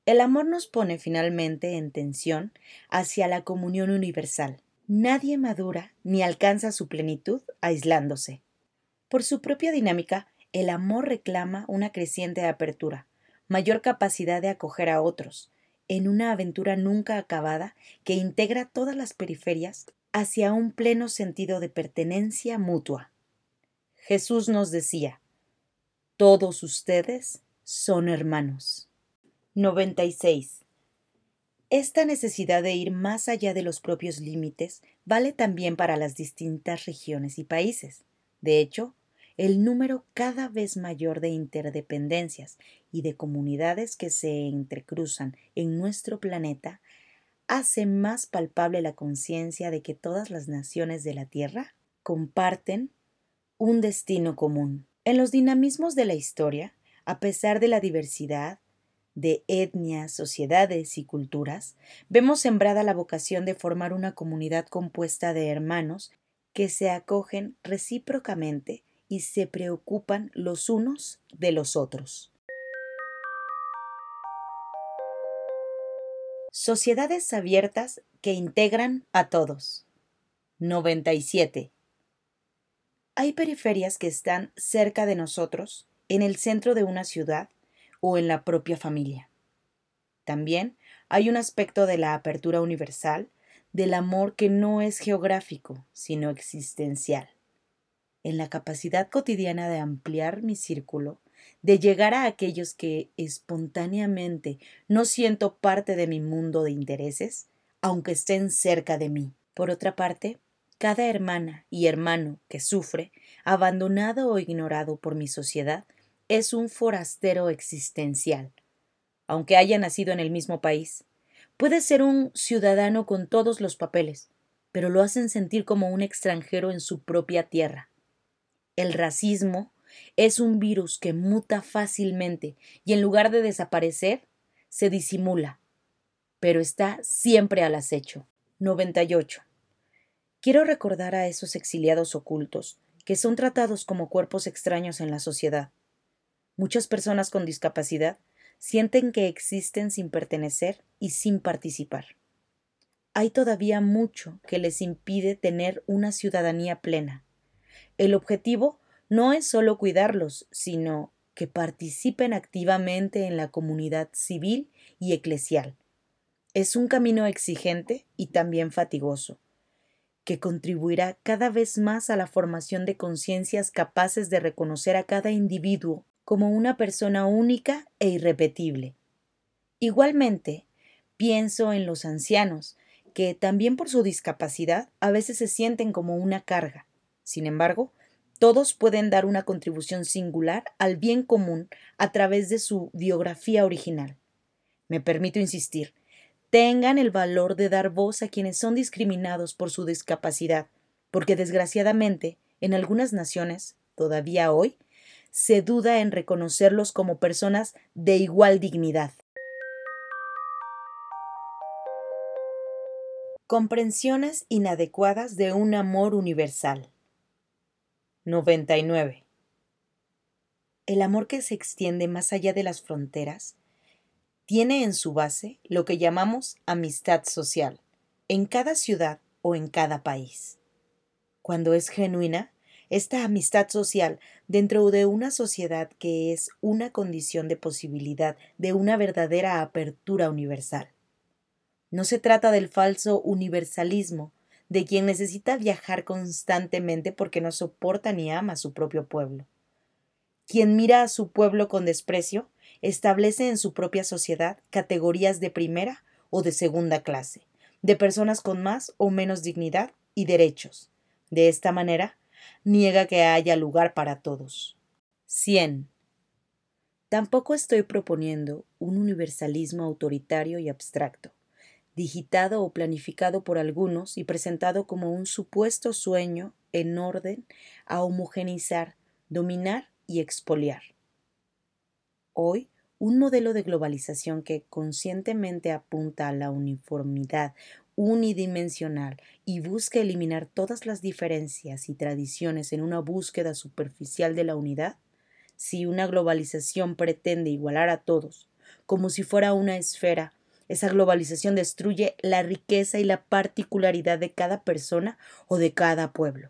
El amor nos pone finalmente en tensión hacia la comunión universal. Nadie madura ni alcanza su plenitud aislándose. Por su propia dinámica, el amor reclama una creciente apertura, mayor capacidad de acoger a otros, en una aventura nunca acabada que integra todas las periferias hacia un pleno sentido de pertenencia mutua. Jesús nos decía, todos ustedes son hermanos. 96. Esta necesidad de ir más allá de los propios límites vale también para las distintas regiones y países. De hecho, el número cada vez mayor de interdependencias y de comunidades que se entrecruzan en nuestro planeta hace más palpable la conciencia de que todas las naciones de la Tierra comparten un destino común. En los dinamismos de la historia, a pesar de la diversidad de etnias, sociedades y culturas, vemos sembrada la vocación de formar una comunidad compuesta de hermanos que se acogen recíprocamente y se preocupan los unos de los otros. Sociedades abiertas que integran a todos. 97. Hay periferias que están cerca de nosotros, en el centro de una ciudad o en la propia familia. También hay un aspecto de la apertura universal, del amor que no es geográfico, sino existencial. En la capacidad cotidiana de ampliar mi círculo, de llegar a aquellos que espontáneamente no siento parte de mi mundo de intereses, aunque estén cerca de mí. Por otra parte, cada hermana y hermano que sufre, abandonado o ignorado por mi sociedad, es un forastero existencial, aunque haya nacido en el mismo país. Puede ser un ciudadano con todos los papeles, pero lo hacen sentir como un extranjero en su propia tierra. El racismo es un virus que muta fácilmente y en lugar de desaparecer, se disimula, pero está siempre al acecho. 98. Quiero recordar a esos exiliados ocultos, que son tratados como cuerpos extraños en la sociedad. Muchas personas con discapacidad sienten que existen sin pertenecer y sin participar. Hay todavía mucho que les impide tener una ciudadanía plena. El objetivo no es solo cuidarlos, sino que participen activamente en la comunidad civil y eclesial. Es un camino exigente y también fatigoso, que contribuirá cada vez más a la formación de conciencias capaces de reconocer a cada individuo como una persona única e irrepetible. Igualmente, pienso en los ancianos, que también por su discapacidad a veces se sienten como una carga. Sin embargo, todos pueden dar una contribución singular al bien común a través de su biografía original. Me permito insistir, tengan el valor de dar voz a quienes son discriminados por su discapacidad, porque desgraciadamente, en algunas naciones, todavía hoy, se duda en reconocerlos como personas de igual dignidad. Comprensiones inadecuadas de un amor universal. 99. El amor que se extiende más allá de las fronteras tiene en su base lo que llamamos amistad social, en cada ciudad o en cada país. Cuando es genuina, esta amistad social dentro de una sociedad que es una condición de posibilidad de una verdadera apertura universal. No se trata del falso universalismo, de quien necesita viajar constantemente porque no soporta ni ama a su propio pueblo. Quien mira a su pueblo con desprecio establece en su propia sociedad categorías de primera o de segunda clase, de personas con más o menos dignidad y derechos. De esta manera, niega que haya lugar para todos. 100. Tampoco estoy proponiendo un universalismo autoritario y abstracto digitado o planificado por algunos y presentado como un supuesto sueño en orden a homogenizar, dominar y expoliar. Hoy, un modelo de globalización que conscientemente apunta a la uniformidad unidimensional y busca eliminar todas las diferencias y tradiciones en una búsqueda superficial de la unidad, si una globalización pretende igualar a todos, como si fuera una esfera esa globalización destruye la riqueza y la particularidad de cada persona o de cada pueblo.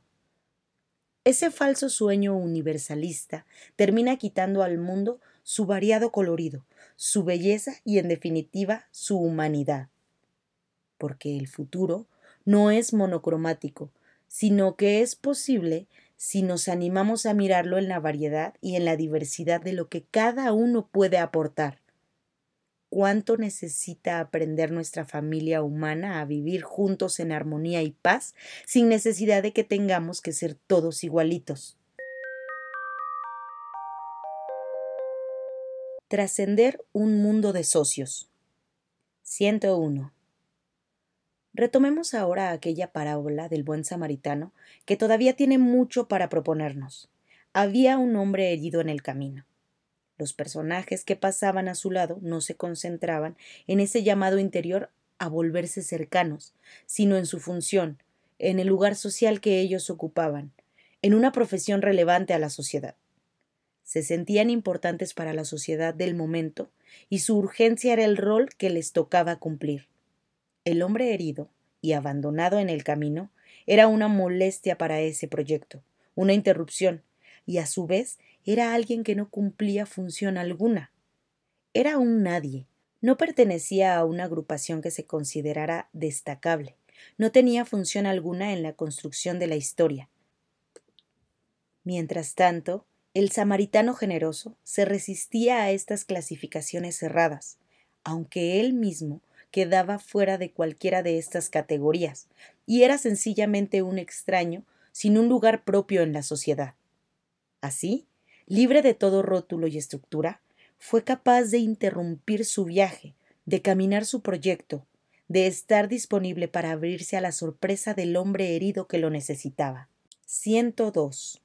Ese falso sueño universalista termina quitando al mundo su variado colorido, su belleza y, en definitiva, su humanidad. Porque el futuro no es monocromático, sino que es posible si nos animamos a mirarlo en la variedad y en la diversidad de lo que cada uno puede aportar cuánto necesita aprender nuestra familia humana a vivir juntos en armonía y paz sin necesidad de que tengamos que ser todos igualitos. Trascender un mundo de socios. 101. Retomemos ahora aquella parábola del buen samaritano que todavía tiene mucho para proponernos. Había un hombre herido en el camino. Los personajes que pasaban a su lado no se concentraban en ese llamado interior a volverse cercanos, sino en su función, en el lugar social que ellos ocupaban, en una profesión relevante a la sociedad. Se sentían importantes para la sociedad del momento y su urgencia era el rol que les tocaba cumplir. El hombre herido y abandonado en el camino era una molestia para ese proyecto, una interrupción, y a su vez era alguien que no cumplía función alguna. Era un nadie. No pertenecía a una agrupación que se considerara destacable. No tenía función alguna en la construcción de la historia. Mientras tanto, el samaritano generoso se resistía a estas clasificaciones cerradas, aunque él mismo quedaba fuera de cualquiera de estas categorías, y era sencillamente un extraño sin un lugar propio en la sociedad. Así, libre de todo rótulo y estructura, fue capaz de interrumpir su viaje, de caminar su proyecto, de estar disponible para abrirse a la sorpresa del hombre herido que lo necesitaba. 102.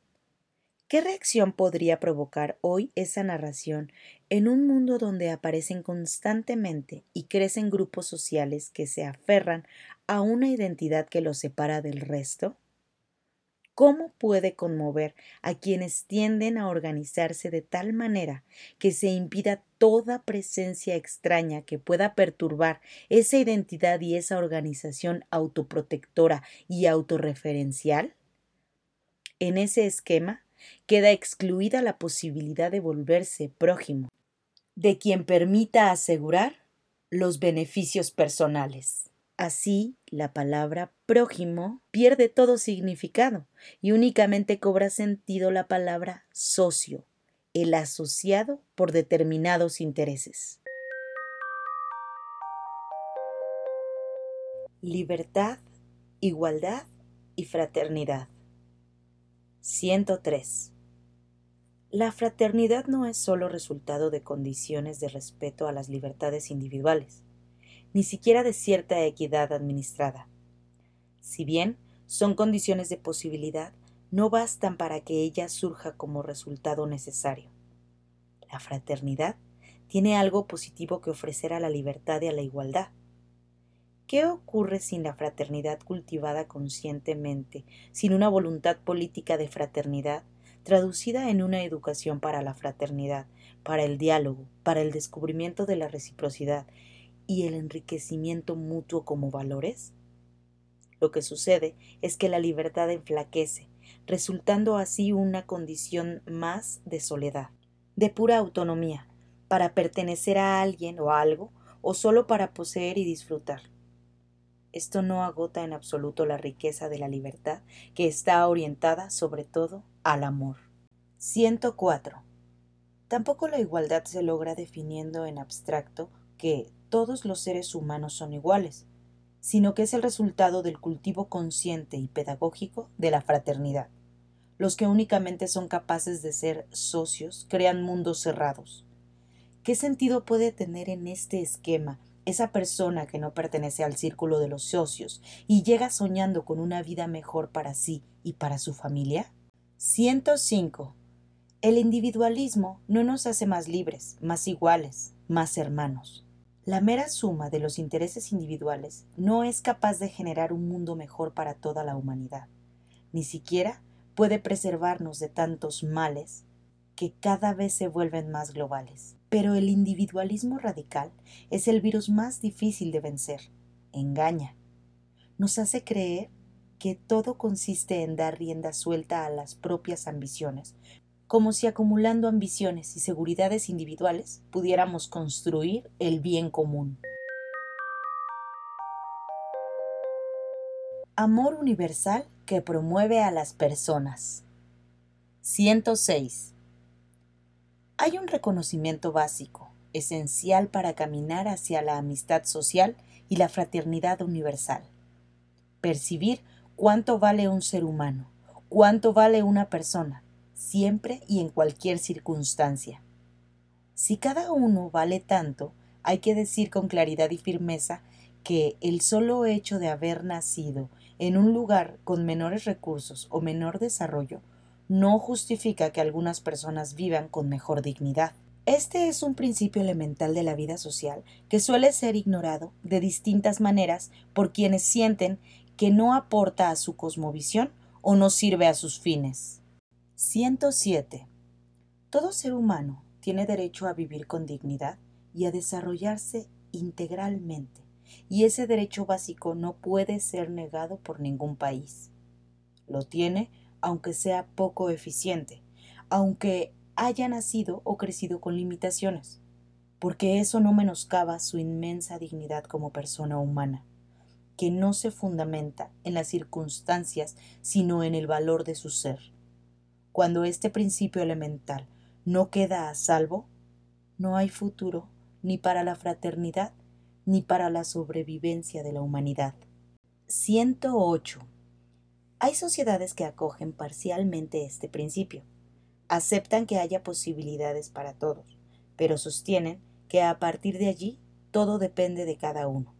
¿Qué reacción podría provocar hoy esa narración en un mundo donde aparecen constantemente y crecen grupos sociales que se aferran a una identidad que los separa del resto? ¿Cómo puede conmover a quienes tienden a organizarse de tal manera que se impida toda presencia extraña que pueda perturbar esa identidad y esa organización autoprotectora y autorreferencial? En ese esquema, queda excluida la posibilidad de volverse prójimo, de quien permita asegurar los beneficios personales. Así, la palabra prójimo pierde todo significado y únicamente cobra sentido la palabra socio, el asociado por determinados intereses. Libertad, igualdad y fraternidad. 103. La fraternidad no es sólo resultado de condiciones de respeto a las libertades individuales, ni siquiera de cierta equidad administrada. Si bien son condiciones de posibilidad, no bastan para que ella surja como resultado necesario. La fraternidad tiene algo positivo que ofrecer a la libertad y a la igualdad. ¿Qué ocurre sin la fraternidad cultivada conscientemente, sin una voluntad política de fraternidad, traducida en una educación para la fraternidad, para el diálogo, para el descubrimiento de la reciprocidad y el enriquecimiento mutuo como valores? Lo que sucede es que la libertad enflaquece, resultando así una condición más de soledad, de pura autonomía, para pertenecer a alguien o a algo, o solo para poseer y disfrutar. Esto no agota en absoluto la riqueza de la libertad, que está orientada sobre todo al amor. 104. Tampoco la igualdad se logra definiendo en abstracto que todos los seres humanos son iguales, sino que es el resultado del cultivo consciente y pedagógico de la fraternidad. Los que únicamente son capaces de ser socios crean mundos cerrados. ¿Qué sentido puede tener en este esquema esa persona que no pertenece al círculo de los socios y llega soñando con una vida mejor para sí y para su familia? 105. El individualismo no nos hace más libres, más iguales, más hermanos. La mera suma de los intereses individuales no es capaz de generar un mundo mejor para toda la humanidad, ni siquiera puede preservarnos de tantos males que cada vez se vuelven más globales. Pero el individualismo radical es el virus más difícil de vencer. Engaña. Nos hace creer que todo consiste en dar rienda suelta a las propias ambiciones, como si acumulando ambiciones y seguridades individuales pudiéramos construir el bien común. Amor universal que promueve a las personas. 106. Hay un reconocimiento básico, esencial para caminar hacia la amistad social y la fraternidad universal. Percibir cuánto vale un ser humano, cuánto vale una persona, siempre y en cualquier circunstancia. Si cada uno vale tanto, hay que decir con claridad y firmeza que el solo hecho de haber nacido en un lugar con menores recursos o menor desarrollo no justifica que algunas personas vivan con mejor dignidad. Este es un principio elemental de la vida social que suele ser ignorado de distintas maneras por quienes sienten que no aporta a su cosmovisión o no sirve a sus fines. 107. Todo ser humano tiene derecho a vivir con dignidad y a desarrollarse integralmente, y ese derecho básico no puede ser negado por ningún país. Lo tiene aunque sea poco eficiente, aunque haya nacido o crecido con limitaciones, porque eso no menoscaba su inmensa dignidad como persona humana, que no se fundamenta en las circunstancias, sino en el valor de su ser. Cuando este principio elemental no queda a salvo, no hay futuro ni para la fraternidad ni para la sobrevivencia de la humanidad. 108. Hay sociedades que acogen parcialmente este principio. Aceptan que haya posibilidades para todos, pero sostienen que a partir de allí todo depende de cada uno.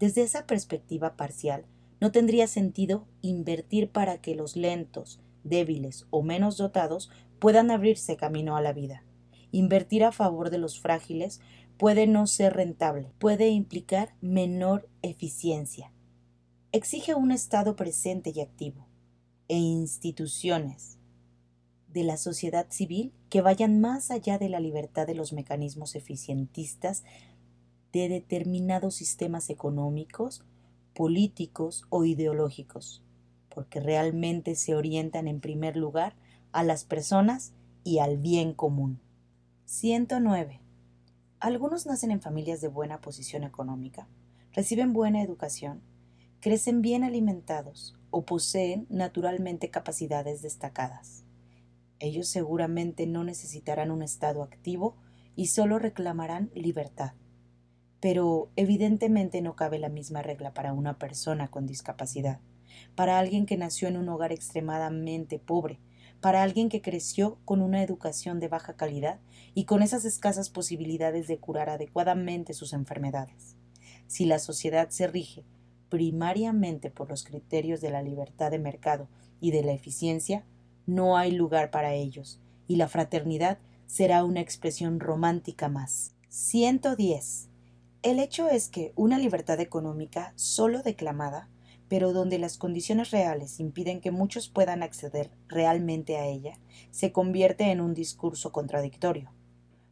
Desde esa perspectiva parcial, no tendría sentido invertir para que los lentos, débiles o menos dotados puedan abrirse camino a la vida. Invertir a favor de los frágiles puede no ser rentable, puede implicar menor eficiencia exige un Estado presente y activo e instituciones de la sociedad civil que vayan más allá de la libertad de los mecanismos eficientistas de determinados sistemas económicos, políticos o ideológicos, porque realmente se orientan en primer lugar a las personas y al bien común. 109. Algunos nacen en familias de buena posición económica, reciben buena educación, crecen bien alimentados o poseen naturalmente capacidades destacadas. Ellos seguramente no necesitarán un estado activo y solo reclamarán libertad. Pero evidentemente no cabe la misma regla para una persona con discapacidad, para alguien que nació en un hogar extremadamente pobre, para alguien que creció con una educación de baja calidad y con esas escasas posibilidades de curar adecuadamente sus enfermedades. Si la sociedad se rige primariamente por los criterios de la libertad de mercado y de la eficiencia, no hay lugar para ellos, y la fraternidad será una expresión romántica más. 110. El hecho es que una libertad económica solo declamada, pero donde las condiciones reales impiden que muchos puedan acceder realmente a ella, se convierte en un discurso contradictorio.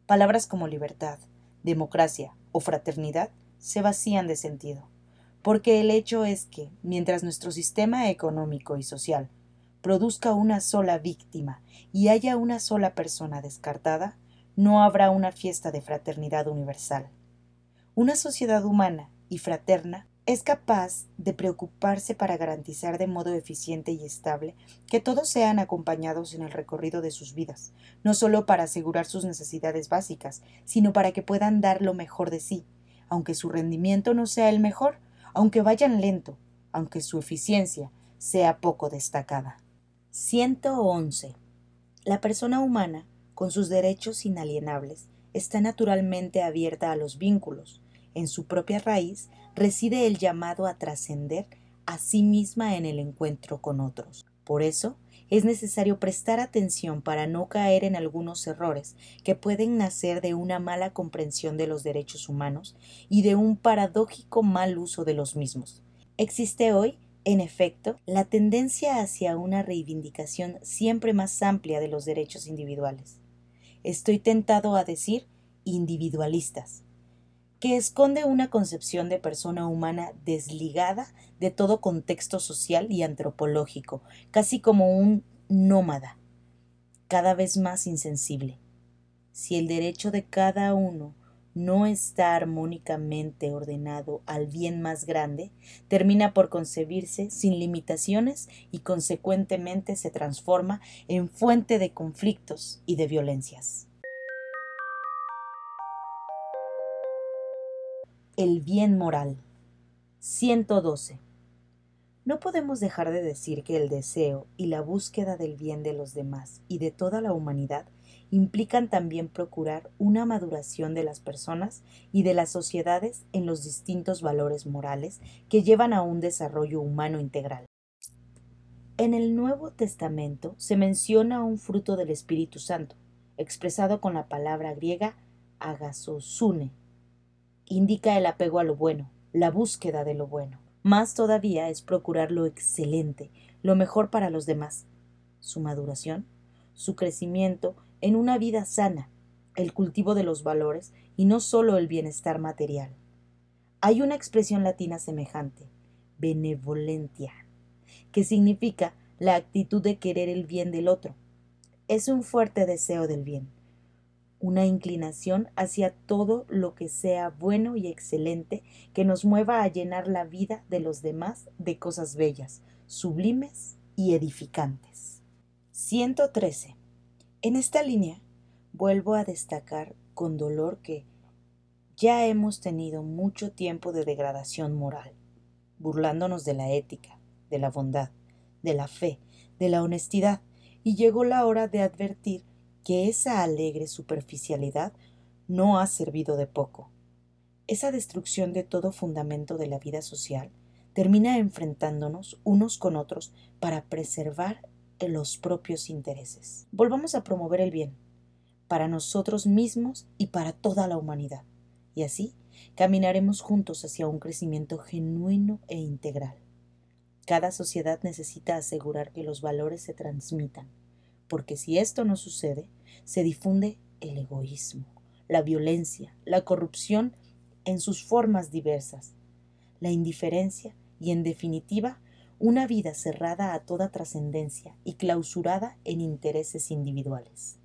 Palabras como libertad, democracia o fraternidad se vacían de sentido, porque el hecho es que, mientras nuestro sistema económico y social produzca una sola víctima y haya una sola persona descartada, no habrá una fiesta de fraternidad universal. Una sociedad humana y fraterna es capaz de preocuparse para garantizar de modo eficiente y estable que todos sean acompañados en el recorrido de sus vidas, no solo para asegurar sus necesidades básicas, sino para que puedan dar lo mejor de sí, aunque su rendimiento no sea el mejor, aunque vayan lento, aunque su eficiencia sea poco destacada. 111. La persona humana, con sus derechos inalienables, está naturalmente abierta a los vínculos. En su propia raíz reside el llamado a trascender a sí misma en el encuentro con otros. Por eso, es necesario prestar atención para no caer en algunos errores que pueden nacer de una mala comprensión de los derechos humanos y de un paradójico mal uso de los mismos. Existe hoy en efecto, la tendencia hacia una reivindicación siempre más amplia de los derechos individuales. Estoy tentado a decir individualistas, que esconde una concepción de persona humana desligada de todo contexto social y antropológico, casi como un nómada, cada vez más insensible. Si el derecho de cada uno no está armónicamente ordenado al bien más grande, termina por concebirse sin limitaciones y consecuentemente se transforma en fuente de conflictos y de violencias. El bien moral. 112. No podemos dejar de decir que el deseo y la búsqueda del bien de los demás y de toda la humanidad implican también procurar una maduración de las personas y de las sociedades en los distintos valores morales que llevan a un desarrollo humano integral. En el Nuevo Testamento se menciona un fruto del Espíritu Santo, expresado con la palabra griega agasosune. Indica el apego a lo bueno, la búsqueda de lo bueno. Más todavía es procurar lo excelente, lo mejor para los demás. Su maduración, su crecimiento en una vida sana, el cultivo de los valores y no solo el bienestar material. Hay una expresión latina semejante, benevolentia, que significa la actitud de querer el bien del otro. Es un fuerte deseo del bien, una inclinación hacia todo lo que sea bueno y excelente que nos mueva a llenar la vida de los demás de cosas bellas, sublimes y edificantes. 113. En esta línea vuelvo a destacar con dolor que ya hemos tenido mucho tiempo de degradación moral, burlándonos de la ética, de la bondad, de la fe, de la honestidad, y llegó la hora de advertir que esa alegre superficialidad no ha servido de poco. Esa destrucción de todo fundamento de la vida social termina enfrentándonos unos con otros para preservar los propios intereses. Volvamos a promover el bien, para nosotros mismos y para toda la humanidad, y así caminaremos juntos hacia un crecimiento genuino e integral. Cada sociedad necesita asegurar que los valores se transmitan, porque si esto no sucede, se difunde el egoísmo, la violencia, la corrupción en sus formas diversas, la indiferencia y, en definitiva, una vida cerrada a toda trascendencia y clausurada en intereses individuales.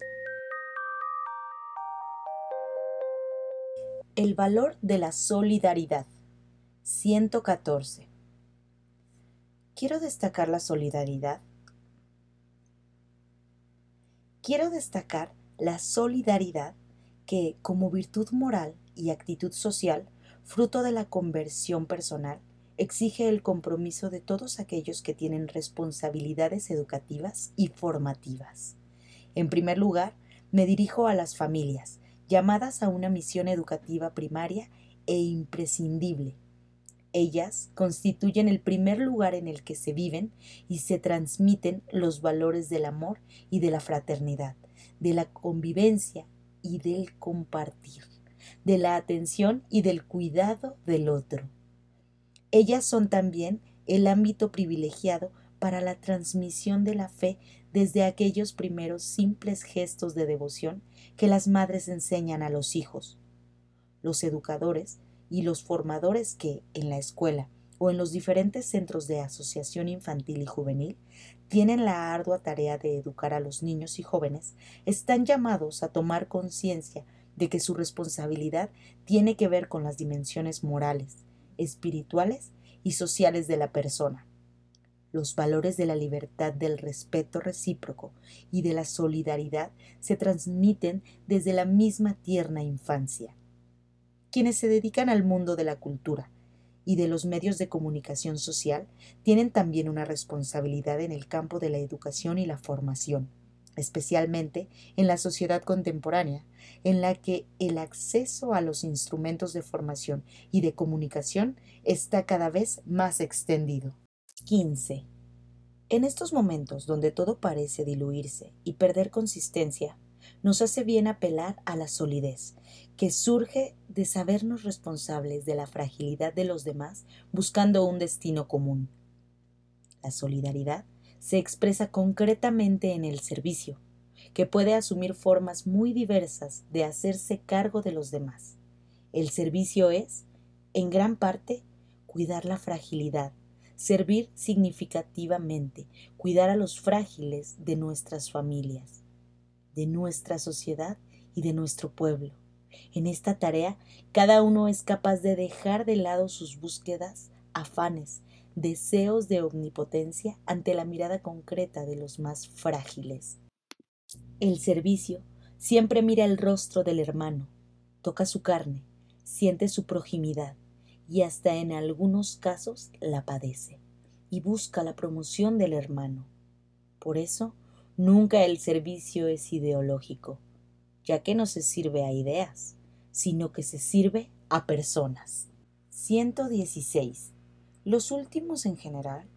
El valor de la solidaridad. 114. Quiero destacar la solidaridad. Quiero destacar la solidaridad que, como virtud moral y actitud social, fruto de la conversión personal, exige el compromiso de todos aquellos que tienen responsabilidades educativas y formativas. En primer lugar, me dirijo a las familias, llamadas a una misión educativa primaria e imprescindible. Ellas constituyen el primer lugar en el que se viven y se transmiten los valores del amor y de la fraternidad, de la convivencia y del compartir, de la atención y del cuidado del otro. Ellas son también el ámbito privilegiado para la transmisión de la fe desde aquellos primeros simples gestos de devoción que las madres enseñan a los hijos. Los educadores y los formadores que, en la escuela o en los diferentes centros de asociación infantil y juvenil, tienen la ardua tarea de educar a los niños y jóvenes, están llamados a tomar conciencia de que su responsabilidad tiene que ver con las dimensiones morales, espirituales y sociales de la persona los valores de la libertad, del respeto recíproco y de la solidaridad se transmiten desde la misma tierna infancia. Quienes se dedican al mundo de la cultura y de los medios de comunicación social tienen también una responsabilidad en el campo de la educación y la formación, especialmente en la sociedad contemporánea, en la que el acceso a los instrumentos de formación y de comunicación está cada vez más extendido. 15. En estos momentos donde todo parece diluirse y perder consistencia, nos hace bien apelar a la solidez, que surge de sabernos responsables de la fragilidad de los demás buscando un destino común. La solidaridad se expresa concretamente en el servicio, que puede asumir formas muy diversas de hacerse cargo de los demás. El servicio es, en gran parte, cuidar la fragilidad servir significativamente, cuidar a los frágiles de nuestras familias, de nuestra sociedad y de nuestro pueblo. En esta tarea, cada uno es capaz de dejar de lado sus búsquedas, afanes, deseos de omnipotencia ante la mirada concreta de los más frágiles. El servicio siempre mira el rostro del hermano, toca su carne, siente su proximidad, y hasta en algunos casos la padece y busca la promoción del hermano. Por eso, nunca el servicio es ideológico, ya que no se sirve a ideas, sino que se sirve a personas. 116. Los últimos en general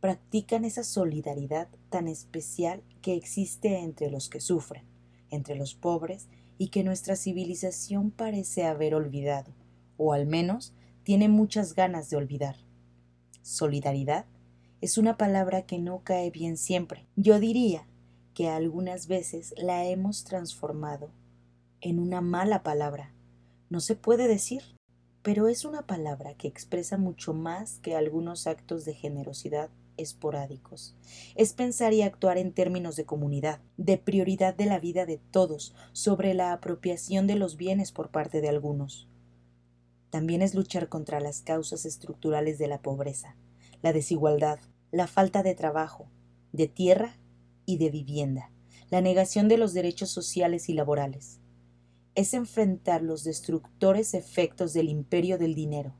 practican esa solidaridad tan especial que existe entre los que sufren, entre los pobres, y que nuestra civilización parece haber olvidado, o al menos tiene muchas ganas de olvidar. Solidaridad es una palabra que no cae bien siempre. Yo diría que algunas veces la hemos transformado en una mala palabra. No se puede decir, pero es una palabra que expresa mucho más que algunos actos de generosidad esporádicos. Es pensar y actuar en términos de comunidad, de prioridad de la vida de todos, sobre la apropiación de los bienes por parte de algunos. También es luchar contra las causas estructurales de la pobreza, la desigualdad, la falta de trabajo, de tierra y de vivienda, la negación de los derechos sociales y laborales. Es enfrentar los destructores efectos del imperio del dinero.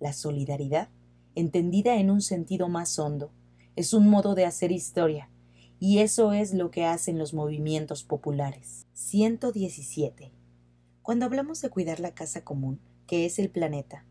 La solidaridad, entendida en un sentido más hondo, es un modo de hacer historia, y eso es lo que hacen los movimientos populares. 117. Cuando hablamos de cuidar la casa común, que es el planeta.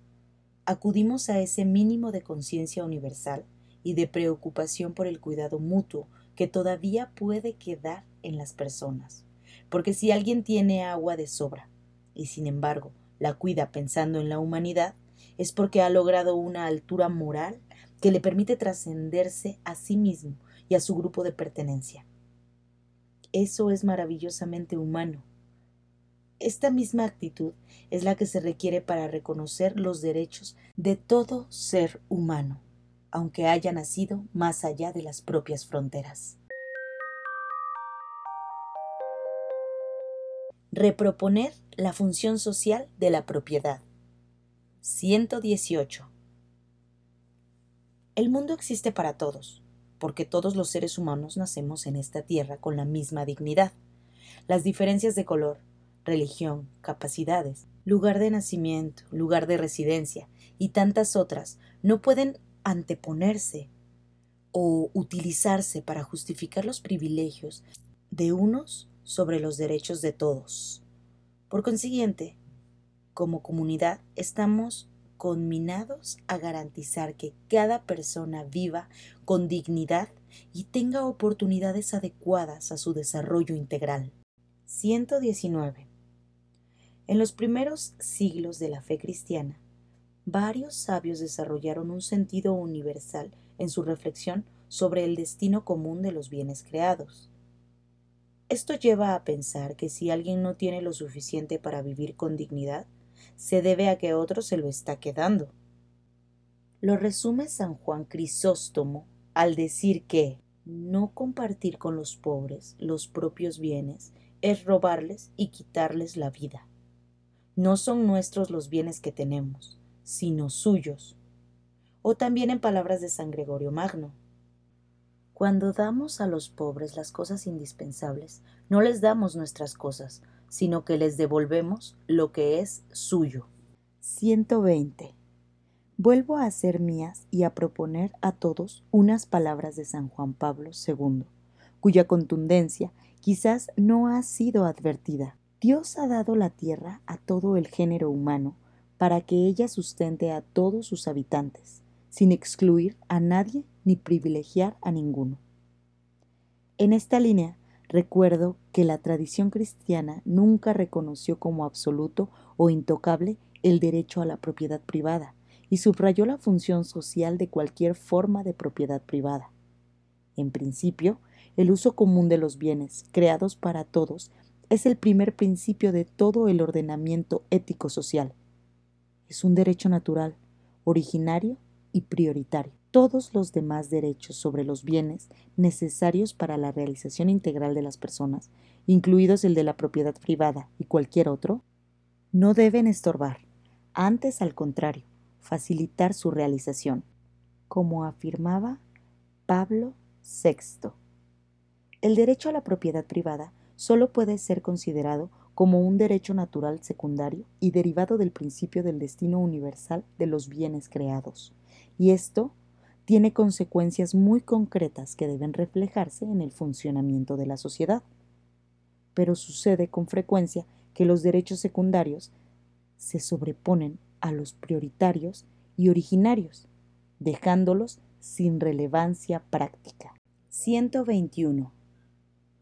Acudimos a ese mínimo de conciencia universal y de preocupación por el cuidado mutuo que todavía puede quedar en las personas. Porque si alguien tiene agua de sobra y sin embargo la cuida pensando en la humanidad, es porque ha logrado una altura moral que le permite trascenderse a sí mismo y a su grupo de pertenencia. Eso es maravillosamente humano esta misma actitud es la que se requiere para reconocer los derechos de todo ser humano. Aunque haya nacido más allá de las propias fronteras. Reproponer la función social de la propiedad. 118. El mundo existe para todos, porque todos los seres humanos nacemos en esta tierra con la misma dignidad. Las diferencias de color, religión, capacidades, lugar de nacimiento, lugar de residencia y tantas otras no pueden anteponerse o utilizarse para justificar los privilegios de unos sobre los derechos de todos. Por consiguiente, como comunidad estamos conminados a garantizar que cada persona viva con dignidad y tenga oportunidades adecuadas a su desarrollo integral. 119. En los primeros siglos de la fe cristiana, varios sabios desarrollaron un sentido universal en su reflexión sobre el destino común de los bienes creados. Esto lleva a pensar que si alguien no tiene lo suficiente para vivir con dignidad, se debe a que otro se lo está quedando. Lo resume San Juan Crisóstomo al decir que no compartir con los pobres los propios bienes es robarles y quitarles la vida. No son nuestros los bienes que tenemos, sino suyos. O también en palabras de San Gregorio Magno. Cuando damos a los pobres las cosas indispensables, no les damos nuestras cosas, sino que les devolvemos lo que es suyo. 120. Vuelvo a hacer mías y a proponer a todos unas palabras de San Juan Pablo II, cuya contundencia quizás no ha sido advertida. Dios ha dado la tierra a todo el género humano para que ella sustente a todos sus habitantes, sin excluir a nadie ni privilegiar a ninguno. En esta línea, recuerdo que la tradición cristiana nunca reconoció como absoluto o intocable el derecho a la propiedad privada y subrayó la función social de cualquier forma de propiedad privada. En principio, el uso común de los bienes, creados para todos, es el primer principio de todo el ordenamiento ético-social. Es un derecho natural, originario y prioritario. Todos los demás derechos sobre los bienes necesarios para la realización integral de las personas, incluidos el de la propiedad privada y cualquier otro, no deben estorbar, antes al contrario, facilitar su realización, como afirmaba Pablo VI. El derecho a la propiedad privada solo puede ser considerado como un derecho natural secundario y derivado del principio del destino universal de los bienes creados, y esto tiene consecuencias muy concretas que deben reflejarse en el funcionamiento de la sociedad. Pero sucede con frecuencia que los derechos secundarios se sobreponen a los prioritarios y originarios, dejándolos sin relevancia práctica. 121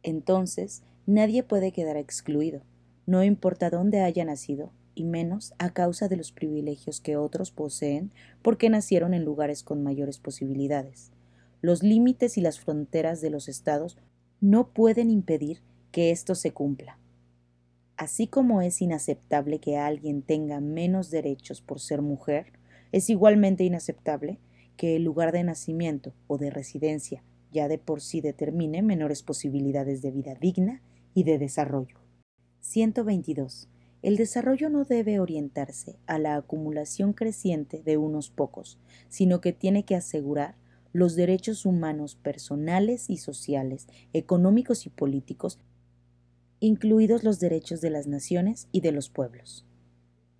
entonces nadie puede quedar excluido, no importa dónde haya nacido, y menos a causa de los privilegios que otros poseen porque nacieron en lugares con mayores posibilidades. Los límites y las fronteras de los estados no pueden impedir que esto se cumpla. Así como es inaceptable que alguien tenga menos derechos por ser mujer, es igualmente inaceptable que el lugar de nacimiento o de residencia ya de por sí determine menores posibilidades de vida digna y de desarrollo. 122. El desarrollo no debe orientarse a la acumulación creciente de unos pocos, sino que tiene que asegurar los derechos humanos personales y sociales, económicos y políticos, incluidos los derechos de las naciones y de los pueblos.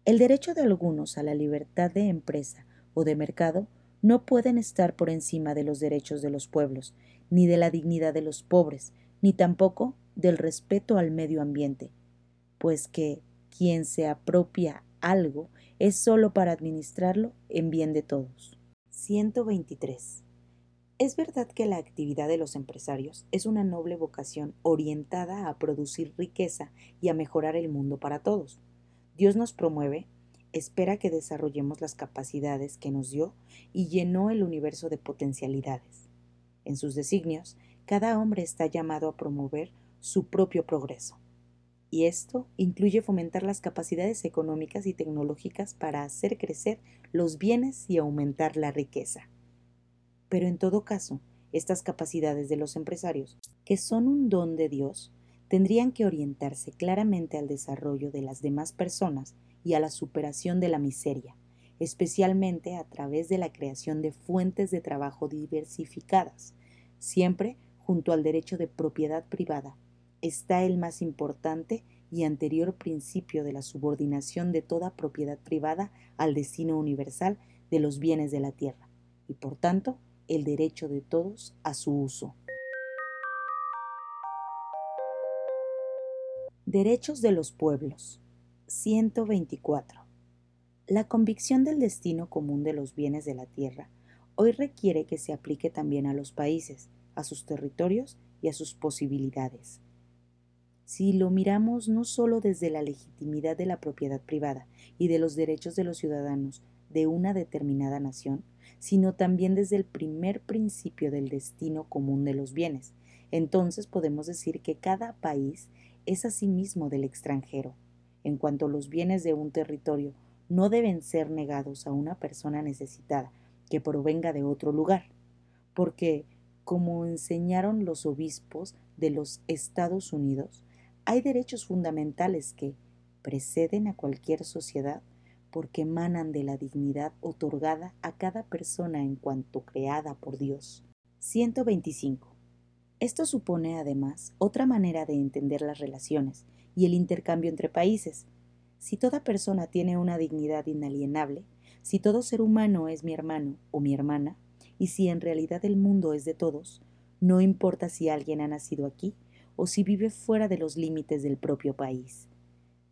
El derecho de algunos a la libertad de empresa o de mercado no pueden estar por encima de los derechos de los pueblos, ni de la dignidad de los pobres, ni tampoco del respeto al medio ambiente, pues que quien se apropia algo es sólo para administrarlo en bien de todos. 123. Es verdad que la actividad de los empresarios es una noble vocación orientada a producir riqueza y a mejorar el mundo para todos. Dios nos promueve espera que desarrollemos las capacidades que nos dio y llenó el universo de potencialidades. En sus designios, cada hombre está llamado a promover su propio progreso. Y esto incluye fomentar las capacidades económicas y tecnológicas para hacer crecer los bienes y aumentar la riqueza. Pero en todo caso, estas capacidades de los empresarios, que son un don de Dios, tendrían que orientarse claramente al desarrollo de las demás personas y a la superación de la miseria, especialmente a través de la creación de fuentes de trabajo diversificadas. Siempre junto al derecho de propiedad privada está el más importante y anterior principio de la subordinación de toda propiedad privada al destino universal de los bienes de la tierra, y por tanto el derecho de todos a su uso. Derechos de los pueblos. 124. La convicción del destino común de los bienes de la tierra hoy requiere que se aplique también a los países, a sus territorios y a sus posibilidades. Si lo miramos no solo desde la legitimidad de la propiedad privada y de los derechos de los ciudadanos de una determinada nación, sino también desde el primer principio del destino común de los bienes, entonces podemos decir que cada país es asimismo del extranjero. En cuanto los bienes de un territorio no deben ser negados a una persona necesitada que provenga de otro lugar, porque, como enseñaron los obispos de los Estados Unidos, hay derechos fundamentales que preceden a cualquier sociedad porque emanan de la dignidad otorgada a cada persona en cuanto creada por Dios. 125. Esto supone además otra manera de entender las relaciones y el intercambio entre países. Si toda persona tiene una dignidad inalienable, si todo ser humano es mi hermano o mi hermana, y si en realidad el mundo es de todos, no importa si alguien ha nacido aquí o si vive fuera de los límites del propio país.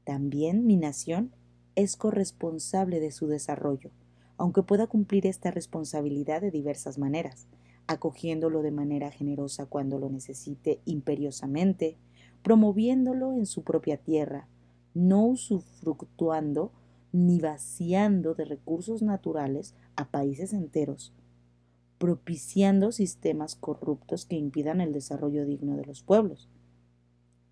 También mi nación es corresponsable de su desarrollo, aunque pueda cumplir esta responsabilidad de diversas maneras, acogiéndolo de manera generosa cuando lo necesite imperiosamente, promoviéndolo en su propia tierra, no usufructuando ni vaciando de recursos naturales a países enteros, propiciando sistemas corruptos que impidan el desarrollo digno de los pueblos,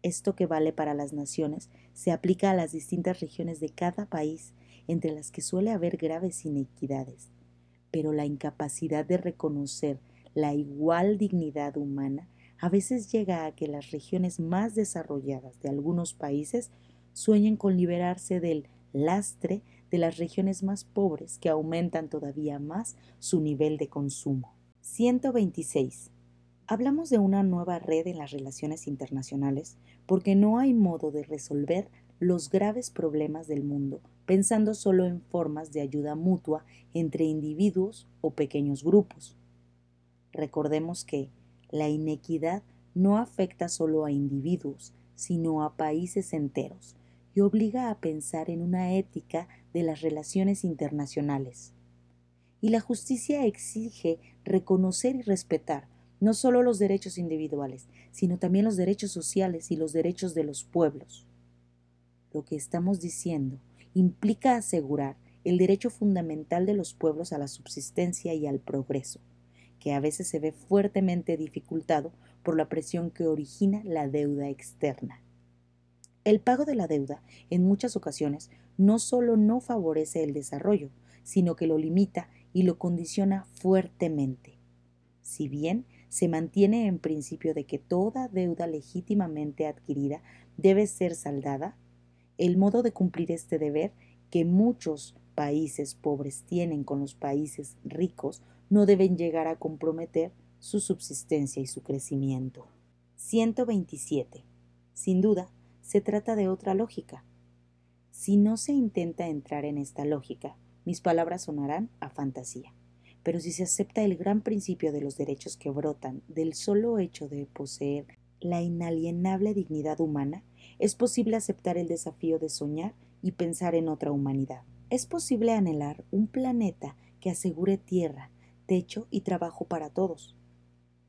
esto que vale para las naciones se aplica a las distintas regiones de cada país, entre las que suele haber graves inequidades. Pero la incapacidad de reconocer la igual dignidad humana a veces llega a que las regiones más desarrolladas de algunos países sueñen con liberarse del lastre de las regiones más pobres que aumentan todavía más su nivel de consumo. 126. Hablamos de una nueva red en las relaciones internacionales porque no hay modo de resolver los graves problemas del mundo pensando solo en formas de ayuda mutua entre individuos o pequeños grupos. Recordemos que la inequidad no afecta solo a individuos, sino a países enteros y obliga a pensar en una ética de las relaciones internacionales. Y la justicia exige reconocer y respetar no solo los derechos individuales, sino también los derechos sociales y los derechos de los pueblos. Lo que estamos diciendo implica asegurar el derecho fundamental de los pueblos a la subsistencia y al progreso, que a veces se ve fuertemente dificultado por la presión que origina la deuda externa. El pago de la deuda, en muchas ocasiones, no solo no favorece el desarrollo, sino que lo limita y lo condiciona fuertemente. Si bien se mantiene en principio de que toda deuda legítimamente adquirida debe ser saldada, el modo de cumplir este deber que muchos países pobres tienen con los países ricos no deben llegar a comprometer su subsistencia y su crecimiento. 127. Sin duda, se trata de otra lógica. Si no se intenta entrar en esta lógica, mis palabras sonarán a fantasía. Pero si se acepta el gran principio de los derechos que brotan del solo hecho de poseer la inalienable dignidad humana, es posible aceptar el desafío de soñar y pensar en otra humanidad. Es posible anhelar un planeta que asegure tierra, techo y trabajo para todos.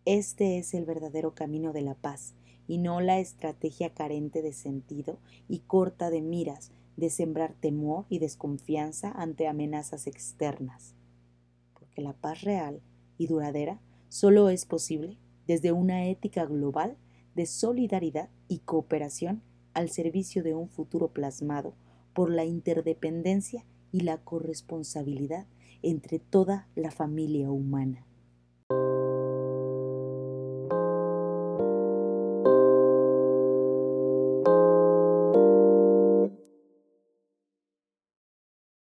Este es el verdadero camino de la paz, y no la estrategia carente de sentido y corta de miras de sembrar temor y desconfianza ante amenazas externas que la paz real y duradera solo es posible desde una ética global de solidaridad y cooperación al servicio de un futuro plasmado por la interdependencia y la corresponsabilidad entre toda la familia humana.